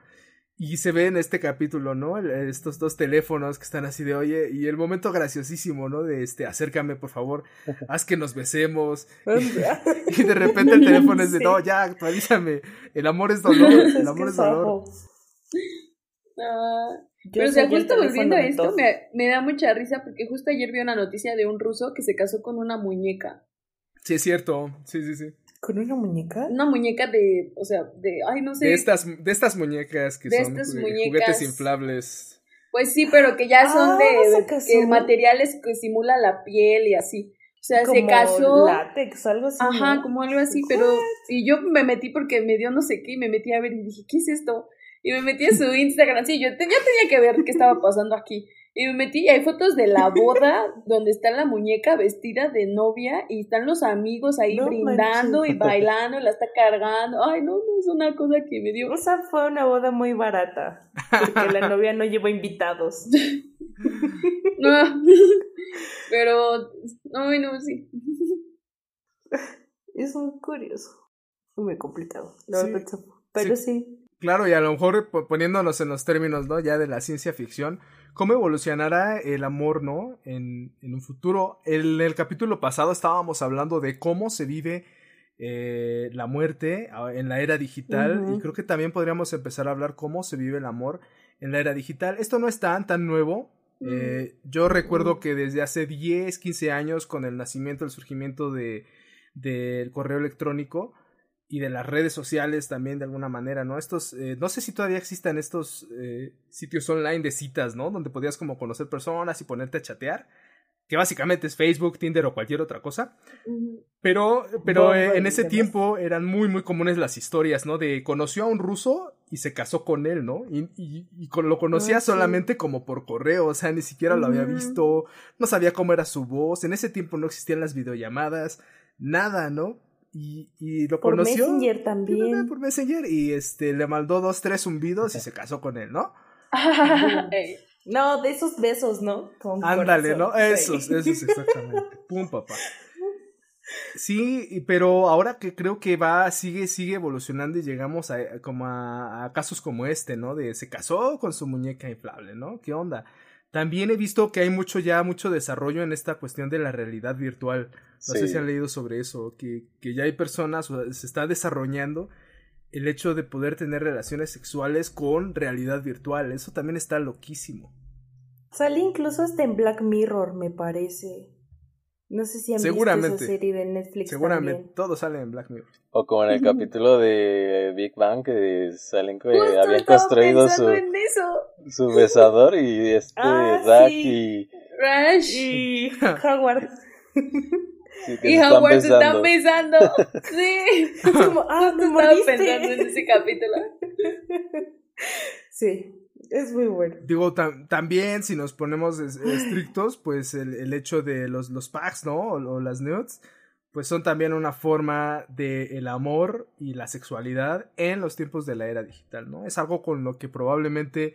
Y se ve en este capítulo, ¿no? Estos dos teléfonos que están así de, oye, y el momento graciosísimo, ¿no? De este, acércame, por favor, haz que nos besemos. y, de repente el teléfono es de, no, ya, actualízame. El amor es dolor, el amor es dolor. Ah, pero si justo volviendo a esto, me, me, da mucha risa porque justo ayer vi una noticia de un ruso que se casó con una muñeca. Sí, es cierto. Sí, sí, sí. ¿Con una muñeca? Una muñeca de, o sea, de, ay, no sé. De estas, de estas muñecas que son juguetes inflables. Pues sí, pero que ya son ah, de, materiales que simulan la piel y así. O sea, se casó. látex, algo así. Ajá, como algo así, pero. Y yo me metí porque me dio no sé qué y me metí a ver y dije, ¿qué es esto? Y me metí a su Instagram. Sí, yo ya tenía que ver qué estaba pasando aquí. Y me metí y hay fotos de la boda donde está la muñeca vestida de novia y están los amigos ahí brindando y bailando, la está cargando. Ay, no, no, es una cosa que me dio. O sea, fue una boda muy barata. Porque la novia no llevó invitados. no. Pero, ay, no, sí. Es muy curioso. Muy complicado. Pero sí. Claro, y a lo mejor poniéndonos en los términos, ¿no? Ya de la ciencia ficción, ¿cómo evolucionará el amor, ¿no? En, en un futuro. En el capítulo pasado estábamos hablando de cómo se vive eh, la muerte ah, en la era digital y creo que también podríamos empezar a hablar cómo se vive el amor en la era digital. Esto no es tan, tan nuevo. Eh, yo recuerdo que desde hace 10, 15 años, con el nacimiento, el surgimiento de, del correo electrónico, y de las redes sociales también de alguna manera, ¿no? Estos, eh, no sé si todavía existan estos eh, sitios online de citas, ¿no? Donde podías como conocer personas y ponerte a chatear, que básicamente es Facebook, Tinder o cualquier otra cosa. Pero, pero eh, en ese tiempo eran muy, muy comunes las historias, ¿no? De conoció a un ruso y se casó con él, ¿no? Y, y, lo conocía solamente como por correo, o sea, ni siquiera lo había visto, no sabía cómo era su voz, en ese tiempo no existían las videollamadas, nada, ¿no? Y, y lo Por conoció. Messenger también. Por Messenger. Y este le mandó dos, tres zumbidos y se casó con él, ¿no? No, de esos besos, ¿no? Con Ándale, corazón. ¿no? Esos, Sí. esos exactamente. Pum, papá. Sí, pero ahora que creo que va, sigue, sigue evolucionando y llegamos a, a como a, a casos como este, ¿no? De se casó con su muñeca inflable, ¿no? ¿Qué onda? También he visto que hay mucho ya, mucho desarrollo en esta cuestión de la realidad virtual. No sé si han leído sobre eso, que, que ya hay personas, o sea, se está desarrollando el hecho de poder tener relaciones sexuales con realidad virtual. Eso también está loquísimo. Sale incluso hasta en Black Mirror, me parece. No sé si han Seguramente. visto esa serie de Netflix Seguramente también. todo sale en Black Mirror. O como en el capítulo de Big Bang que salen que Justo habían construido su, su besador y este Ah, Zack sí. y, Rash Y Howard. sí, y Howard se están besando. Sí. Es como, ah, me Estaba pensando en ese capítulo. Sí, es muy bueno. Digo, tam- también si nos ponemos es- estrictos, pues el, el hecho de los, los packs, ¿no? O, o las nudes, pues son también una forma de el amor y la sexualidad en los tiempos de la era digital, ¿no? Es algo con lo que probablemente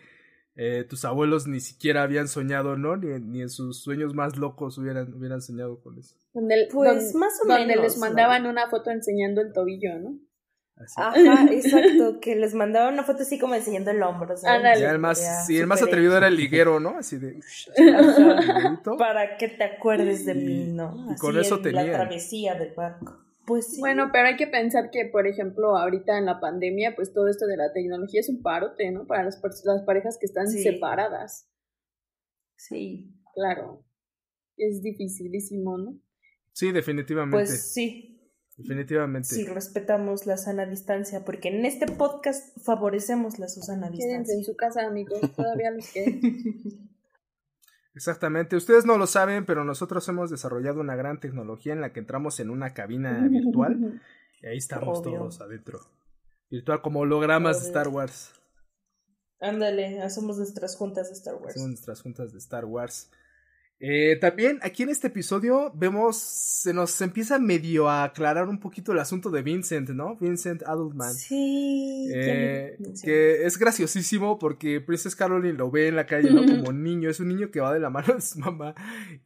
eh, tus abuelos ni siquiera habían soñado, ¿no? Ni, ni en sus sueños más locos hubieran, hubieran soñado con eso. Donde, Pues, don- más o donde menos, les ¿no? mandaban una foto enseñando el tobillo, ¿no? Así. Ajá, exacto, que les mandaba una foto así como enseñando el hombro. Ya el más, Ya, sí, el más atrevido era el liguero, ¿no? Así de... Ajá. Para que te acuerdes de mí, ¿no? Y con Así eso en tenían. La travesía del barco. Pues sí. Bueno, pero hay que pensar que, por ejemplo, ahorita en la pandemia, pues todo esto de la tecnología es un parote, ¿no? Para las, las parejas que están Sí. separadas. Sí. Claro. Es dificilísimo, ¿no? Sí, definitivamente. Pues sí. Definitivamente. Sí, respetamos la sana distancia, porque en este podcast favorecemos la sana Quédense distancia. en su casa, amigos. Todavía los que. Exactamente. Ustedes no lo saben, pero nosotros hemos desarrollado una gran tecnología en la que entramos en una cabina virtual y ahí estamos Obvio. todos adentro. Virtual como hologramas de. Star Wars. Ándale, hacemos nuestras juntas de Star Wars. Hacemos nuestras juntas de Star Wars. Eh, también aquí en este episodio vemos, se nos empieza medio a aclarar un poquito el asunto de Vincent, ¿no? Vincent Adultman. Sí. Eh, que es graciosísimo porque Princess Caroline lo ve en la calle, ¿no? Como niño, es un niño que va de la mano de su mamá.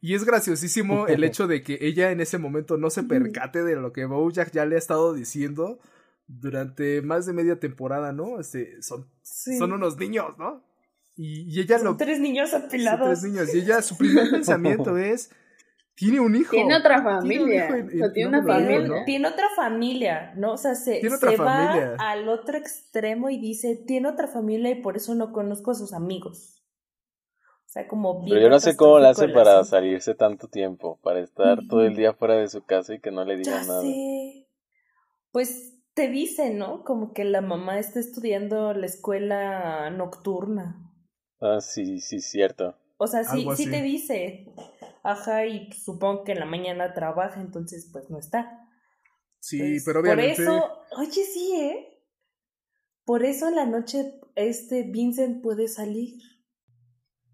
Y es graciosísimo el hecho de que ella en ese momento no se percate de lo que Bojack ya le ha estado diciendo durante más de media temporada, ¿no? Este, son, Sí. son unos niños, ¿no? Y, y ella Son lo... tres niños son apilados. tres niños. Y ella, su primer pensamiento es, tiene un hijo. Tiene otra Tiene un familia. hijo y- tiene no una me lo digo, Tiene, familia. ¿no? tiene otra familia, ¿no? O sea, se, Tiene otra se familia. va al otro extremo y dice, tiene otra familia y por eso no conozco a sus amigos. O sea, como bien Pero yo no sé cómo le hace para salirse tanto tiempo, para estar todo el día fuera de su casa y que no le Ya digan nada. sé. Pues te dice, ¿no? Como que la mamá está estudiando la escuela nocturna. Ah, sí, sí, cierto. O sea, sí, Algo sí así. te dice. Ajá, y supongo que en la mañana trabaja, entonces pues no está. Sí, Pues, pero obviamente... Por eso, oye, sí, ¿eh? Por eso en la noche este Vincent puede salir.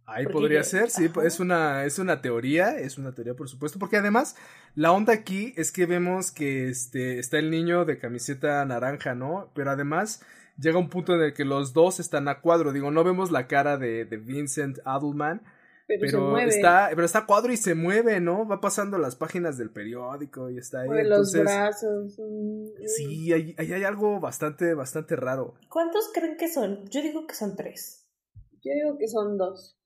Ahí Porque podría ya- ser, sí, ajá. es una, es una teoría, es una teoría por supuesto, porque además la onda aquí es que vemos que este, está el niño de camiseta naranja, ¿no? Pero además llega un punto en el que los dos están a cuadro, digo, no vemos la cara de, de Vincent Adelman, Pero, se pero mueve. está, pero está a cuadro y se mueve, ¿no? Va pasando las páginas del periódico y está ahí, mueve los brazos. Sí, ahí ahí hay algo bastante, bastante raro. ¿Cuántos creen que son? Yo digo que son tres. Yo digo que son dos.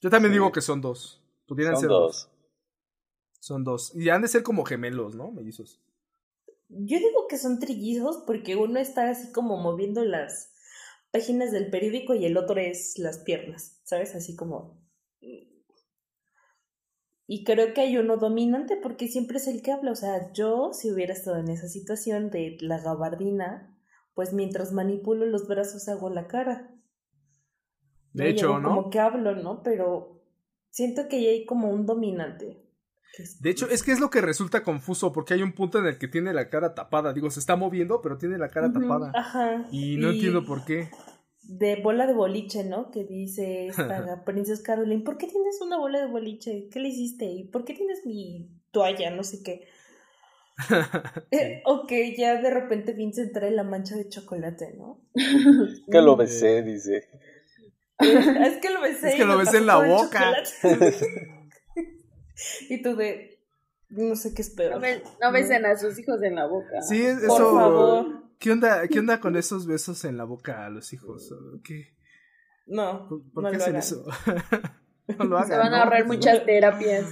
Yo también Sí. digo que son dos. Pudieran Son ser dos. Son dos. Y han de ser como gemelos, ¿no? Mellizos. Yo digo que son trillizos porque uno está así como moviendo las páginas del periódico y el otro es las piernas, ¿sabes? Así como... Y creo que hay uno dominante porque siempre es el que habla. O sea, yo si hubiera estado en esa situación de la gabardina, pues mientras manipulo los brazos hago la cara. De hecho, ¿no? Como que hablo, ¿no? Pero siento que hay como un dominante. De hecho, es que es lo que resulta confuso, porque hay un punto en el que tiene la cara tapada. Digo, se está moviendo, pero tiene la cara tapada. Ajá. Y no entiendo por qué. de bola de boliche, ¿no? Que dice esta Princess Caroline, ¿por qué tienes una bola de boliche? ¿Qué le hiciste? ¿Y por qué tienes mi toalla? No sé qué. Eh, ok, ya de repente Vincent trae la mancha de chocolate, ¿no? que lo besé, dice. es que lo besé. Es que lo besé en la boca. y tú de. No sé qué es peor. No, be- no besen a sus hijos en la boca. Sí, es- Por eso. favor. ¿Qué onda, ¿Qué onda con esos besos en la boca a los hijos? ¿Qué? No, ¿Por, por no qué lo hacen hagan. eso? no lo hagan. Se van a ahorrar muchas terapias.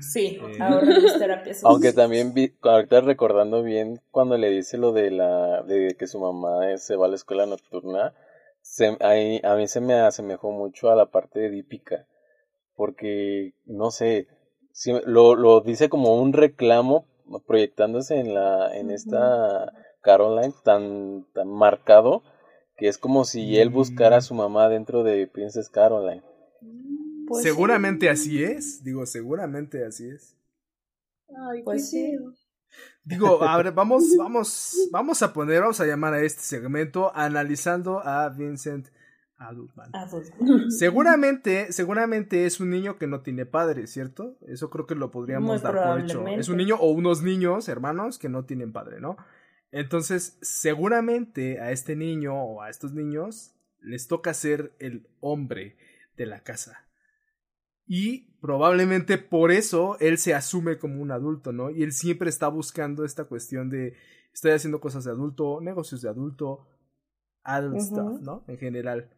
Sí, Eh. ahorren las terapias. Aunque también vi, ahorita recordando bien cuando le dice lo de la de que su mamá se va a la escuela nocturna, se, ahí- a mí se me asemejó mucho a la parte edípica, porque no sé, sí, lo, lo dice como un reclamo proyectándose en la en esta Caroline tan tan marcado que es como si él buscara a su mamá dentro de Princess Caroline. Pues seguramente así es. Digo, seguramente así es. Ay, Pues sí. Digo, a ver, vamos, vamos, vamos a poner, vamos a llamar a este segmento analizando a Vincent Adultman. Adulto. Seguramente, seguramente es un niño que no tiene padre, ¿cierto? Eso creo que lo podríamos Muy dar por hecho. Es un niño o unos niños, hermanos, que no tienen padre, ¿no? Entonces, seguramente a este niño o a estos niños les toca ser el hombre de la casa. Y probablemente por eso él se asume como un adulto, ¿no? Y él siempre está buscando esta cuestión de estoy haciendo cosas de adulto, negocios de adulto, adult stuff, ¿no? En general.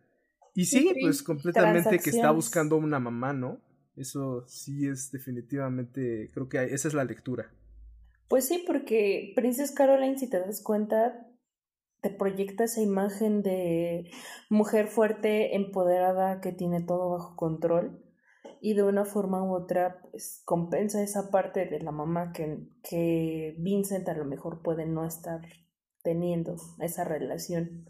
Y Sí, pues completamente que está buscando una mamá, ¿no? Eso sí es definitivamente, creo que esa es la lectura. Pues sí, porque Princess Caroline, si te das cuenta, te proyecta esa imagen de mujer fuerte, empoderada, que tiene todo bajo control. Y de una forma u otra, pues compensa esa parte de la mamá que, que Vincent a lo mejor puede no estar teniendo esa relación.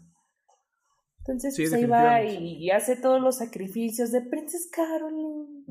Entonces, Sí, pues ahí va y, y hace todos los sacrificios de Princess Caroline.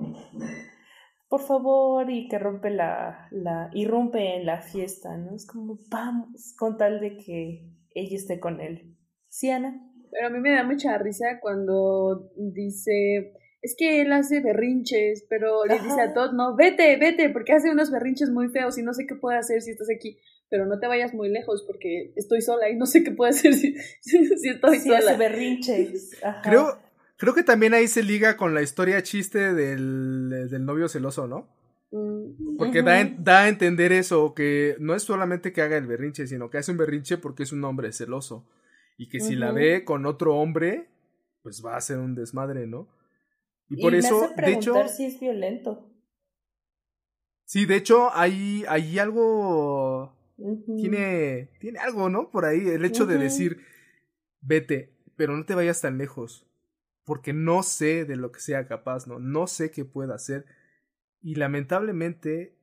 Por favor, y que rompe la, la, irrumpe en la fiesta, ¿no? Es como, vamos, con tal de que ella esté con él. ¿Sí, Ana? Pero a mí me da mucha risa cuando dice, es que él hace berrinches, pero le dice a. Todd, no, vete, vete, porque hace unos berrinches muy feos y no sé qué puede hacer si estás aquí, pero no te vayas muy lejos porque estoy sola y no sé qué puede hacer si, si estoy Sí, hace sola. berrinches. Creo, creo que también ahí se liga con la historia chiste del, del novio celoso, ¿no? Mm, Porque da, da a entender eso, que no es solamente que haga el berrinche, sino que hace un berrinche porque es un hombre celoso. Y que si la ve con otro hombre, pues va a ser un desmadre, ¿no? Y Y por me eso, hace de hecho, preguntar si es violento. sí, de hecho, hay, hay algo, Tiene, tiene algo, ¿no? Por ahí, el hecho de decir, vete, pero no te vayas tan lejos, porque no sé de lo que sea capaz, ¿no? No sé qué pueda hacer. Y lamentablemente,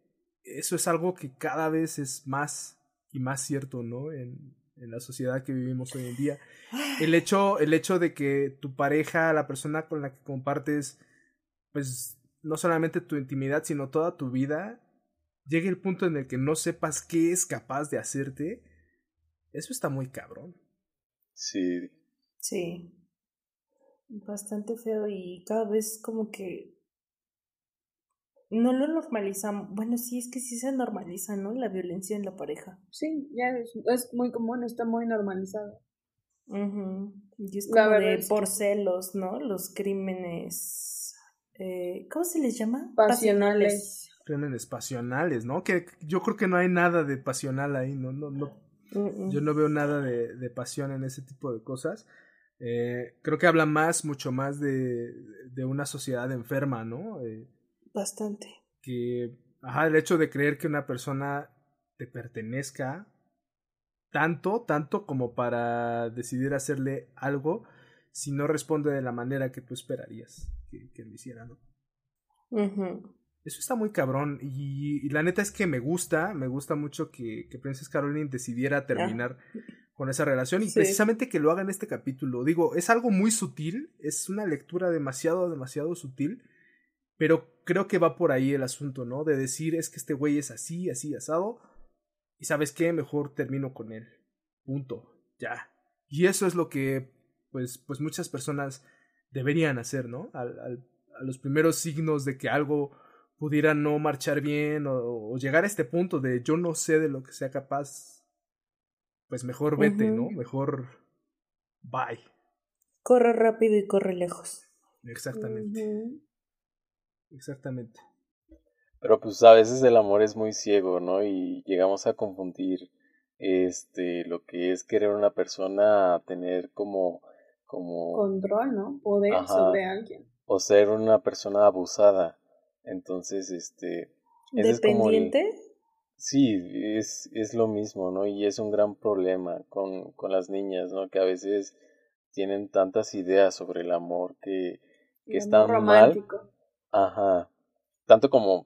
eso es algo que cada vez es más y más cierto, ¿no? En, en la sociedad que vivimos hoy en día. El hecho, el hecho de que tu pareja, la persona con la que compartes, pues no solamente tu intimidad, sino toda tu vida, llegue el punto en el que no sepas qué es capaz de hacerte, eso está muy cabrón. Sí, Sí. Bastante feo y cada vez como que no lo normalizamos. Bueno, sí, es que sí se normaliza, ¿no? La violencia en la pareja. Sí, ya es, es muy común, está muy normalizado. Ujú. Y es La como verdad de es que- por celos, ¿no? Los crímenes. eh, ¿Cómo se les llama? Pasionales. Crímenes pasionales, ¿no? Que yo creo que no hay nada de pasional ahí, no, no, no. Yo no veo nada de, de pasión en ese tipo de cosas. Eh, creo que habla más, mucho más de, de una sociedad enferma, ¿no? Eh, Bastante. que, ajá, el hecho de creer que una persona te pertenezca tanto, tanto como para decidir hacerle algo si no responde de la manera que tú esperarías que, que lo hiciera, ¿no? Ujú. Eso está muy cabrón y, y la neta es que me gusta, me gusta mucho que, que Princess Caroline decidiera terminar con esa relación y Sí. precisamente que lo haga en este capítulo. Digo, es algo muy sutil, es una lectura demasiado, demasiado sutil, pero creo que va por ahí el asunto, ¿no? De decir es que este güey es así, así, asado, y sabes qué, mejor termino con él. Punto. Ya. Y eso es lo que, pues, pues muchas personas deberían hacer, ¿no? Al, al- a los primeros signos de que algo pudiera no marchar bien o, llegar a este punto de yo no sé de lo que sea capaz, pues mejor vete, ¿no? Mejor bye. Corre rápido y corre lejos. Exactamente. Exactamente. Pero pues a veces el amor es muy ciego, ¿no? Y llegamos a confundir este lo que es querer una persona tener como como control, ¿no? Poder sobre alguien. O ser una persona abusada. Entonces, este dependiente. sí, es, es lo mismo, ¿no? Y es un gran problema con, con las niñas, ¿no? Que a veces tienen tantas ideas sobre el amor que, que están romántico. mal. Ajá tanto como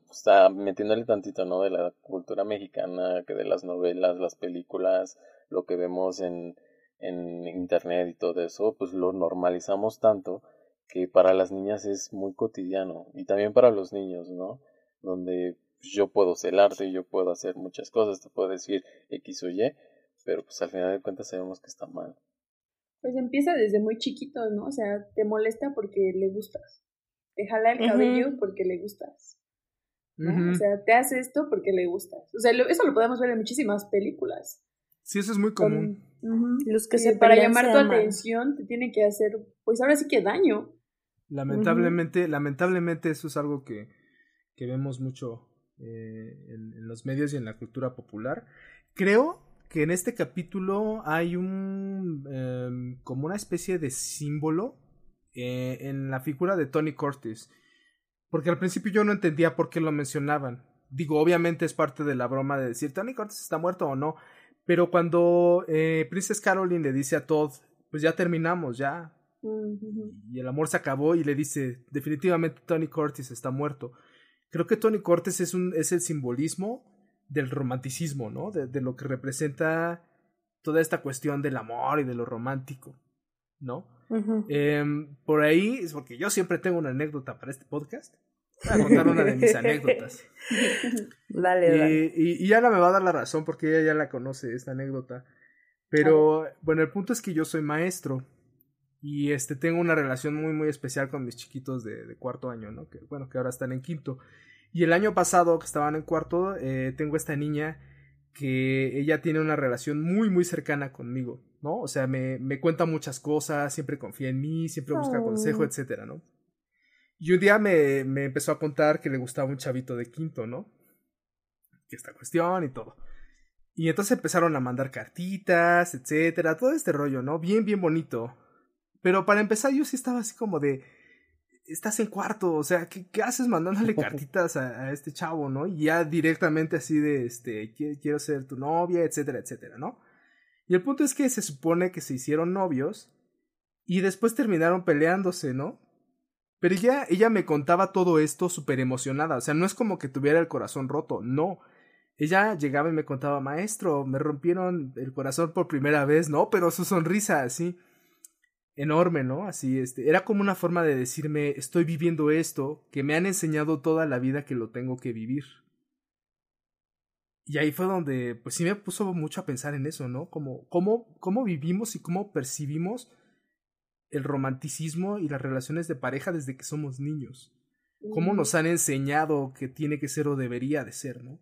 metiéndole tantito, ¿no? De la cultura mexicana, que de las novelas, las películas, lo que vemos en, en internet y todo eso, pues lo normalizamos tanto que para las niñas es muy cotidiano y también para los niños, ¿no? Donde yo puedo celarte, yo puedo hacer muchas cosas, te puedo decir X o Y, pero pues al final de cuentas sabemos que está mal. Pues empieza desde muy chiquito, ¿no? O sea, te molesta porque le gustas. Te jala el cabello porque le gustas. O sea, te hace esto porque le gustas. O sea, eso lo podemos ver en muchísimas películas. Sí, eso es muy común. Los que se para llamar tu atención te tienen que hacer, pues ahora sí que daño. Lamentablemente, lamentablemente eso es algo que, que vemos mucho eh, en, los medios y en la cultura popular. Creo que en este capítulo hay un em, como una especie de símbolo eh, en la figura de Tony Curtis porque al principio yo no entendía por qué lo mencionaban. Digo, obviamente es parte de la broma de decir Tony Curtis está muerto o no. Pero cuando eh, Princess Caroline le dice a Todd, pues ya terminamos, ya. Y el amor se acabó y le dice, definitivamente Tony Curtis está muerto. Creo que Tony Curtis es, un, es el simbolismo del romanticismo, ¿no? De, de lo que representa toda esta cuestión del amor y de lo romántico, ¿no? Em, por ahí, es porque yo siempre tengo una anécdota para este podcast. Voy a contar una de mis anécdotas. dale, dale. Y, y, Ana me va a dar la razón porque ella ya la conoce, esta anécdota. Pero bueno, el punto es que yo soy maestro y este tengo una relación muy muy especial con mis chiquitos de, de cuarto año, ¿no? Que bueno, que ahora están en quinto. Y el año pasado que estaban en cuarto, eh, tengo esta niña que ella tiene una relación muy muy cercana conmigo. ¿no? O sea, me, me cuenta muchas cosas, siempre confía en mí, siempre busca consejo, oh. etcétera, ¿no? Y un día me, me empezó a contar que le gustaba un chavito de quinto, ¿no? Que esta cuestión y todo. Y entonces empezaron a mandar cartitas, etcétera, todo este rollo, ¿no? Bien, bien bonito. Pero para empezar yo sí estaba así como de, estás en cuarto, o sea, ¿qué, qué haces mandándole cartitas a, a, este chavo, ¿no? Y ya directamente así de, este, quiero ser tu novia, etcétera, etcétera, ¿no? Y el punto es que se supone que se hicieron novios y después terminaron peleándose, ¿no? Pero ella, ella me contaba todo esto súper emocionada, o sea, no es como que tuviera el corazón roto, no. Ella llegaba y me contaba, maestro, me rompieron el corazón por primera vez, ¿no? Pero su sonrisa así, enorme, ¿no? Así, este, era como una forma de decirme, estoy viviendo esto, que me han enseñado toda la vida que lo tengo que vivir. Y ahí fue donde, pues sí me puso mucho a pensar en eso, ¿no? Como, cómo, cómo vivimos y cómo percibimos el romanticismo y las relaciones de pareja desde que somos niños. Cómo nos han enseñado que tiene que ser o debería de ser, ¿no?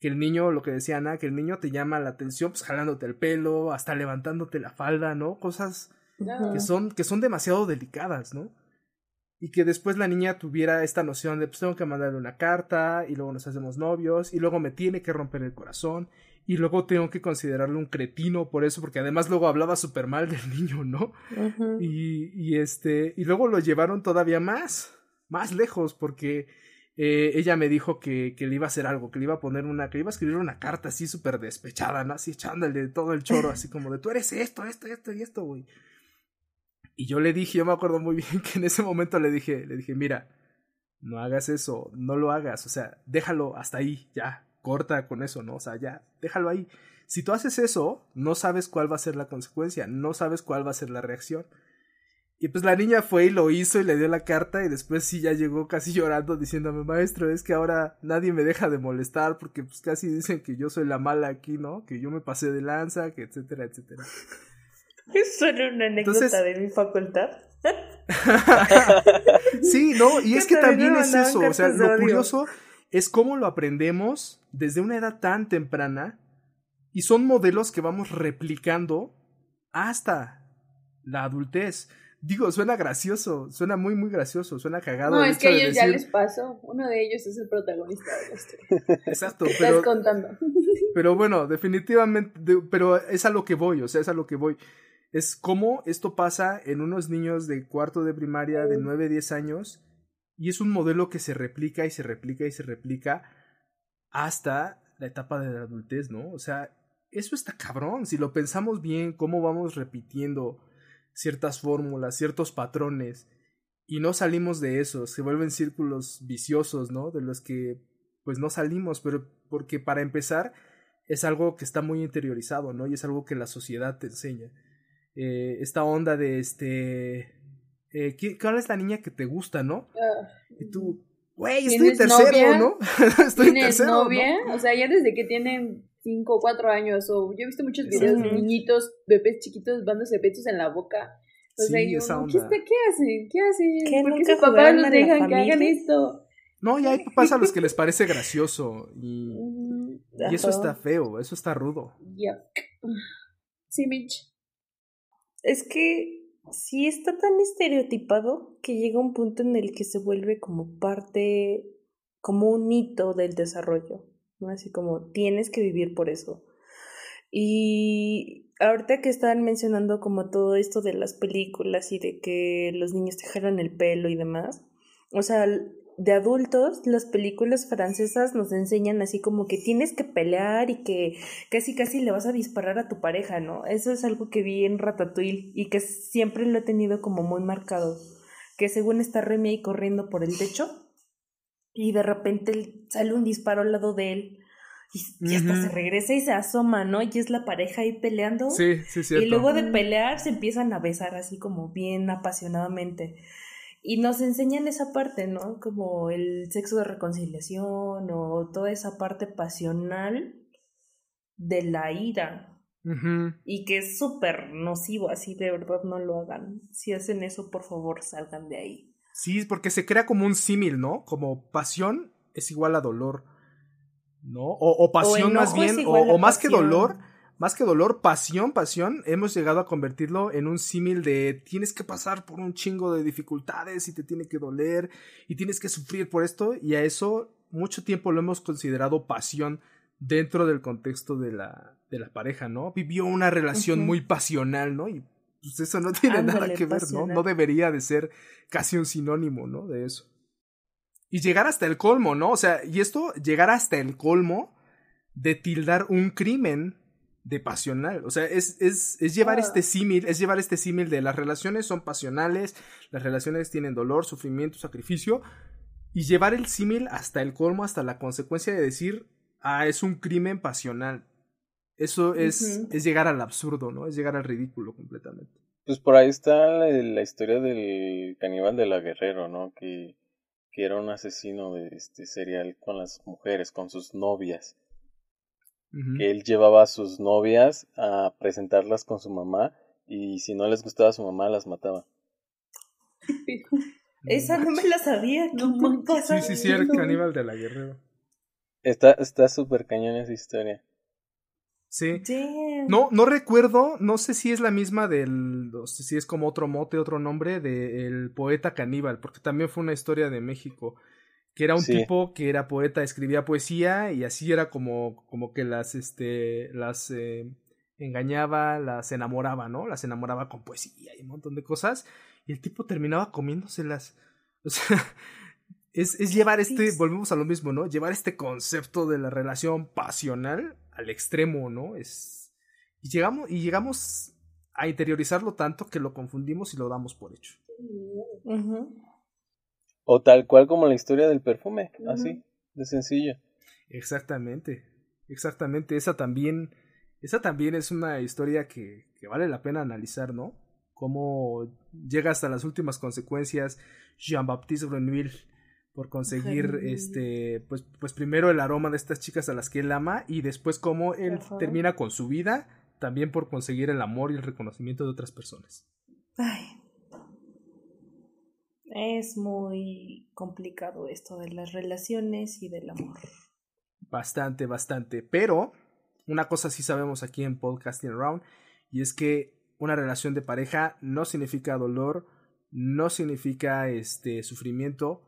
Que el niño, lo que decía Ana, que el niño te llama la atención, pues jalándote el pelo, hasta levantándote la falda, ¿no? Cosas que son, que son demasiado delicadas, ¿no? y que después la niña tuviera esta noción de pues tengo que mandarle una carta y luego nos hacemos novios y luego me tiene que romper el corazón y luego tengo que considerarlo un cretino por eso porque además luego hablaba súper mal del niño no y, y este y luego lo llevaron todavía más más lejos porque eh, ella me dijo que, que le iba a hacer algo, que le iba a poner una, que le iba a escribir una carta así súper despechada, ¿no? Así echándole todo el choro, así como de tú eres esto, esto, esto y esto, güey. Y yo le dije, yo me acuerdo muy bien que en ese momento le dije, le dije, mira, no hagas eso, no lo hagas, o sea, déjalo hasta ahí, ya, corta con eso, ¿no? O sea, ya, déjalo ahí. Si tú haces eso, no sabes cuál va a ser la consecuencia, no sabes cuál va a ser la reacción. Y pues la niña fue y lo hizo y le dio la carta y después sí ya llegó casi llorando diciéndome, maestro, es que ahora nadie me deja de molestar porque pues casi dicen que yo soy la mala aquí, ¿no? Que yo me pasé de lanza, que etcétera, etcétera. Es solo una anécdota de mi facultad. sí, no, y es que también es eso, o sea, lo curioso es cómo lo aprendemos desde una edad tan temprana y son modelos que vamos replicando hasta la adultez. Digo, suena gracioso, suena muy, muy gracioso, suena cagado. No, es que a de ellos ya decir- les pasó. Uno de ellos es el protagonista de la historia. Exacto, Estás pero, contando. pero bueno, definitivamente, de- pero es a lo que voy, o sea, es a lo que voy. Es cómo esto pasa en unos niños de cuarto de primaria de 9, 10 años y es un modelo que se replica y se replica y se replica hasta la etapa de la adultez, ¿no? O sea, eso está cabrón. Si lo pensamos bien, cómo vamos repitiendo ciertas fórmulas, ciertos patrones y no salimos de eso, se vuelven círculos viciosos, ¿no? De los que pues no salimos, pero porque para empezar es algo que está muy interiorizado, ¿no? Y es algo que la sociedad te enseña. Eh, esta onda de este... Eh, ¿qué- ¿Cuál es la niña que te gusta, no? Ah, Y tú, güey, estoy en ¿Tienes tercero, novia? ¿no? estoy en ¿Tienes tercero, ¿no? novia? O sea, ya desde que tienen 5 o 4 años, o yo he visto muchos videos de niñitos, bebés chiquitos dándose besos en la boca. O sea, Sí, yo, esa ¿qué, onda. está- ¿qué hacen? ¿Qué hacen? ¿Qué, ¿Por qué sus papás la dejan que hagan esto? No, y hay papás a los que les parece gracioso y, y eso está feo, eso está rudo. yuck. Sí, Mitch. Es que sí está tan estereotipado que llega un punto en el que se vuelve como parte, como un hito del desarrollo. Así como tienes que vivir por eso. Y ahorita que estaban mencionando como todo esto de las películas y de que los niños te el pelo y demás, o sea, de adultos, las películas francesas nos enseñan así como que tienes que pelear y que casi casi le vas a disparar a tu pareja, ¿no? Eso es algo que vi en Ratatouille y que siempre lo he tenido como muy marcado, que según está Remy ahí corriendo por el techo y de repente sale un disparo al lado de él y, y hasta se regresa y se asoma, ¿no? Y es la pareja ahí peleando. Sí, sí, cierto. Y luego de pelear se empiezan a besar así como bien apasionadamente. Y nos enseñan esa parte, ¿no? Como el sexo de reconciliación o toda esa parte pasional de la ira. Y que es súper nocivo, así de verdad no lo hagan. Si hacen eso, por favor, salgan de ahí. Sí, porque se crea como un símil, ¿no? Como pasión es igual a dolor, ¿no? O, o pasión más bien, o, más que dolor, más que dolor, pasión, pasión, hemos llegado a convertirlo en un símil de tienes que pasar por un chingo de dificultades y te tiene que doler y tienes que sufrir por esto y a eso mucho tiempo lo hemos considerado pasión dentro del contexto de la, de la pareja, ¿no? Vivió una relación muy pasional, ¿no? Y pues eso no tiene nada que ver, ¿no? No debería de ser casi un sinónimo, ¿no? De eso. Y llegar hasta el colmo, ¿no? O sea, y esto, llegar hasta el colmo de tildar un crimen de pasional. O sea, es, es, es llevar Ah. este símil, es llevar este símil de las relaciones son pasionales, las relaciones tienen dolor, sufrimiento, sacrificio, y llevar el símil hasta el colmo, hasta la consecuencia de decir, ah, es un crimen pasional. Eso es, es llegar al absurdo, ¿no? Es llegar al ridículo completamente. Pues por ahí está la, la historia del caníbal de la Guerrero, ¿no? Que, que era un asesino de este serial con las mujeres, con sus novias. Que él llevaba a sus novias a presentarlas con su mamá y si no les gustaba a su mamá las mataba. Esa no me la sabía. ¿Qué No manches. pasa? Sí, sí, sí, el caníbal de la guerrero. Está está súper cañón esa historia. Sí. Damn. No, no recuerdo, no sé si es la misma del, no sé si es como otro mote, otro nombre del poeta caníbal, porque también fue una historia de México, que era un Sí. tipo que era poeta, escribía poesía y así era como, como que las, este, las eh, engañaba, las enamoraba, ¿no? Las enamoraba con poesía y un montón de cosas y el tipo terminaba comiéndoselas. O sea, es, es llevar este, volvemos a lo mismo, ¿no? Llevar este concepto de la relación pasional al extremo, ¿no? Es y llegamos y llegamos a interiorizarlo tanto que lo confundimos y lo damos por hecho. O tal cual como la historia del perfume, así, de sencillo. Exactamente. Exactamente, esa también esa también es una historia que, que vale la pena analizar, ¿no? Cómo llega hasta las últimas consecuencias Jean-Baptiste Renouil por conseguir Renouil. este pues pues primero el aroma de estas chicas a las que él ama y después cómo él Ajá. termina con su vida también por conseguir el amor y el reconocimiento de otras personas. Ay. Es muy complicado esto de las relaciones y del amor. Bastante, bastante. Pero una cosa sí sabemos aquí en Podcasting Around y es que una relación de pareja no significa dolor, no significa este sufrimiento,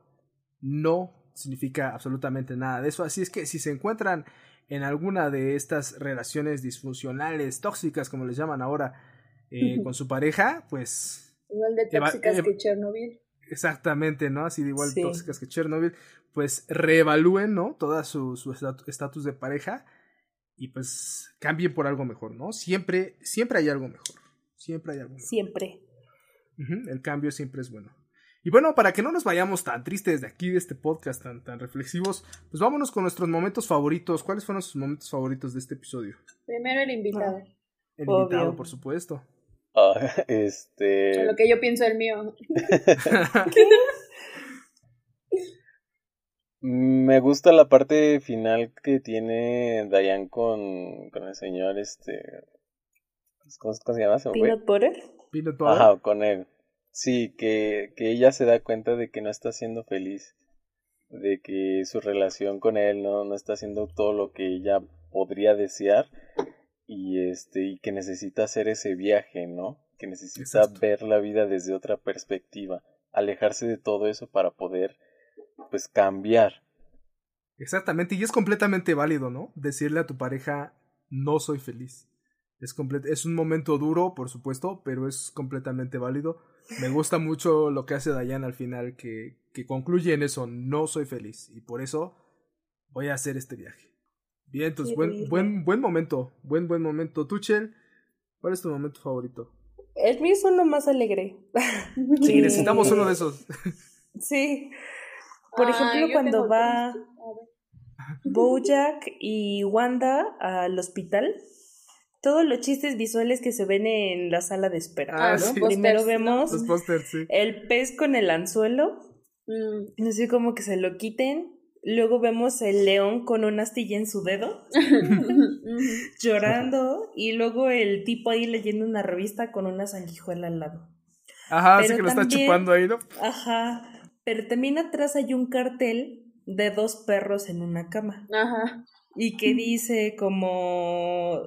no significa absolutamente nada de eso. Así es que si se encuentran en alguna de estas relaciones disfuncionales, tóxicas, como les llaman ahora, eh, con su pareja, pues... Igual de tóxicas que Chernobyl. Exactamente, ¿no? Así de igual tóxicas que Chernobyl, pues reevalúen, ¿no? Toda su estatus de pareja y pues cambien por algo mejor, ¿no? Siempre, siempre hay algo mejor. Siempre hay algo mejor. Siempre. el cambio siempre es bueno. Y bueno, para que no nos vayamos tan tristes de aquí, de este podcast tan, tan reflexivos, pues vámonos con nuestros momentos favoritos. ¿Cuáles fueron sus momentos favoritos de este episodio? Primero el invitado. El invitado, por supuesto. Ah, este. Lo que yo pienso el mío. Me gusta la parte final que tiene Dayan con, con el señor, este... ¿Cómo, se llama? Peanut Butter. Peanut Butter. Ajá, con él. Sí, que, que ella se da cuenta de que no está siendo feliz, de que su relación con él no, no está haciendo todo lo que ella podría desear y este y que necesita hacer ese viaje, ¿no? Que necesita ver la vida desde otra perspectiva, alejarse de todo eso para poder pues cambiar. Exactamente, y es completamente válido, ¿no? Decirle a tu pareja no soy feliz. Es, es un momento duro, por supuesto, pero es completamente válido. Me gusta mucho lo que hace Dayan al final, que, que concluye en eso, no soy feliz, y por eso voy a hacer este viaje. Bien, entonces, buen, buen, buen momento, buen, buen momento. Tuchel, ¿cuál es tu momento favorito? El mío es uno más alegre. Sí, necesitamos uno de esos. Sí. Por ejemplo, cuando va Bojack y Wanda al hospital, todos los chistes visuales que se ven en la sala de espera. Ah, Primero vemos sí. el pez con el anzuelo, mm. no sé cómo que se lo quiten. Luego vemos el león con una astilla en su dedo, llorando, y luego el tipo ahí leyendo una revista con una sanguijuela al lado. Ajá, así que lo está chupando ahí, ¿no? Ajá, pero también atrás hay un cartel de dos perros en una cama. Ajá. Y que dice como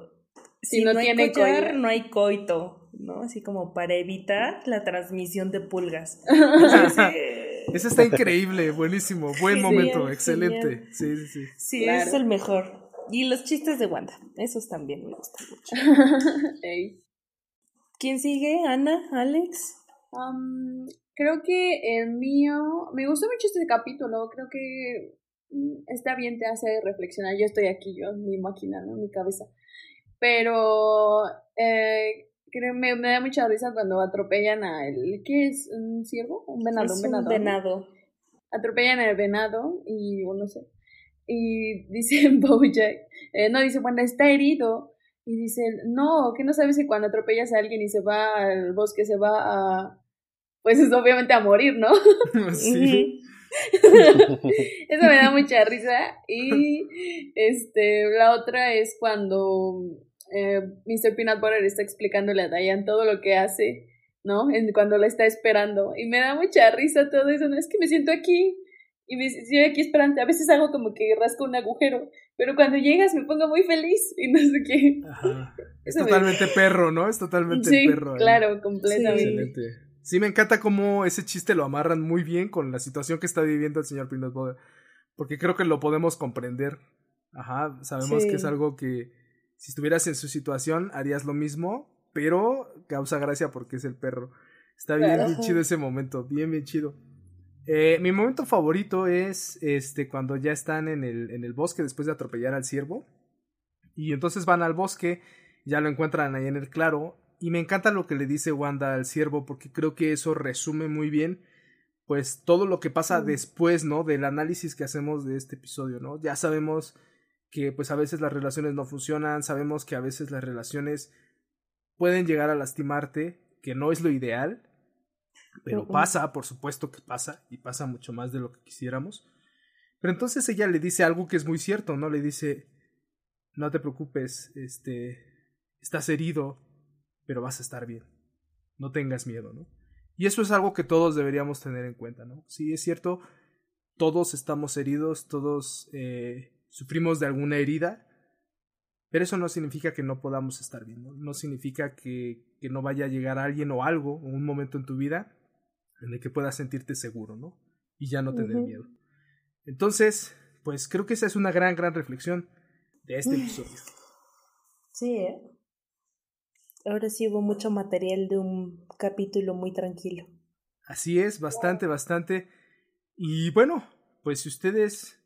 si, no, tiene hay collar, no hay coito, ¿no? Así como para evitar la transmisión de pulgas. Ese está increíble, buenísimo, buen momento, excelente. Sí, sí, sí. Sí, es el mejor. Y los chistes de Wanda, esos también me gustan mucho. ¿Quién sigue? ¿Ana? ¿Alex? Um, creo que el mío, me gustó mucho este capítulo, creo que mm, está bien, te hace reflexionar. Yo estoy aquí, yo, mi máquina, ¿no? Mi cabeza. Pero eh, creo, me, me da mucha risa cuando atropellan a el, ¿qué es? ¿Un ciervo? ¿Un venado? Es un venado. Atropellan al venado y, no sé, y dice Bojack, eh, no, dice, bueno, está herido. Y dice, no, que no sabes que cuando atropellas a alguien y se va al bosque, se va a, pues es obviamente a morir, ¿no? Sí. Eso me da mucha risa. Y este, la otra es cuando eh, Mr. Peanut Butter está explicándole a Diane todo lo que hace, ¿no? En, cuando la está esperando. Y me da mucha risa todo eso. No es que me siento aquí y me estoy aquí esperando. A veces hago como que rasco un agujero, pero cuando llegas me pongo muy feliz y no sé qué. Es totalmente perro, ¿no? Es totalmente sí, perro. Claro, completamente. Excelente. Sí, me encanta cómo ese chiste lo amarran muy bien con la situación que está viviendo el señor Peanut Butter. Porque creo que lo podemos comprender. Ajá, sabemos que es algo que si estuvieras en su situación harías lo mismo, pero causa gracia porque es el perro. Está bien, bien chido ese momento, bien, bien chido. Eh, mi momento favorito es este cuando ya están en el, en el bosque después de atropellar al ciervo. Y entonces van al bosque, ya lo encuentran ahí en el claro y me encanta lo que le dice Wanda al siervo porque creo que eso resume muy bien pues todo lo que pasa después, ¿no? Del análisis que hacemos de este episodio, ¿no? Ya sabemos que pues a veces las relaciones no funcionan, sabemos que a veces las relaciones pueden llegar a lastimarte, que no es lo ideal, pero pasa, por supuesto que pasa, y pasa mucho más de lo que quisiéramos. Pero entonces ella le dice algo que es muy cierto, ¿no? Le dice, no te preocupes, este, estás herido, pero vas a estar bien. No tengas miedo, ¿no? Y eso es algo que todos deberíamos tener en cuenta, ¿no? Sí, es cierto, todos estamos heridos, todos eh, sufrimos de alguna herida, pero eso no significa que no podamos estar bien, no, significa que, que, no vaya a llegar alguien o algo, o un momento en tu vida en el que puedas sentirte seguro, ¿no? Y ya no tener miedo. Entonces, pues creo que esa es una gran, gran reflexión de este episodio. Sí, ¿eh? Ahora sí hubo mucho material de un capítulo muy tranquilo. Así es, bastante, bastante. Y bueno, pues si ustedes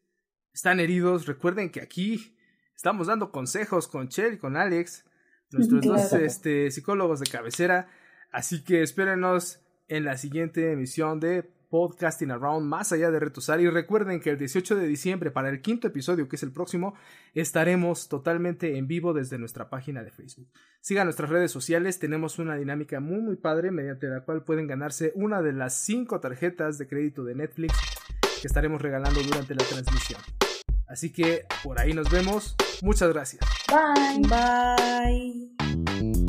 están heridos, recuerden que aquí estamos dando consejos con Chel y con Alex, nuestros dos este, psicólogos de cabecera. Así que espérenos en la siguiente emisión de Podcasting Around más allá de retosar y recuerden que el 18 de diciembre para el quinto episodio que es el próximo estaremos totalmente en vivo desde nuestra página de Facebook. Sigan nuestras redes sociales, tenemos una dinámica muy muy padre mediante la cual pueden ganarse una de las cinco tarjetas de crédito de Netflix que estaremos regalando durante la transmisión. Así que por ahí nos vemos. Muchas gracias. Bye. Bye.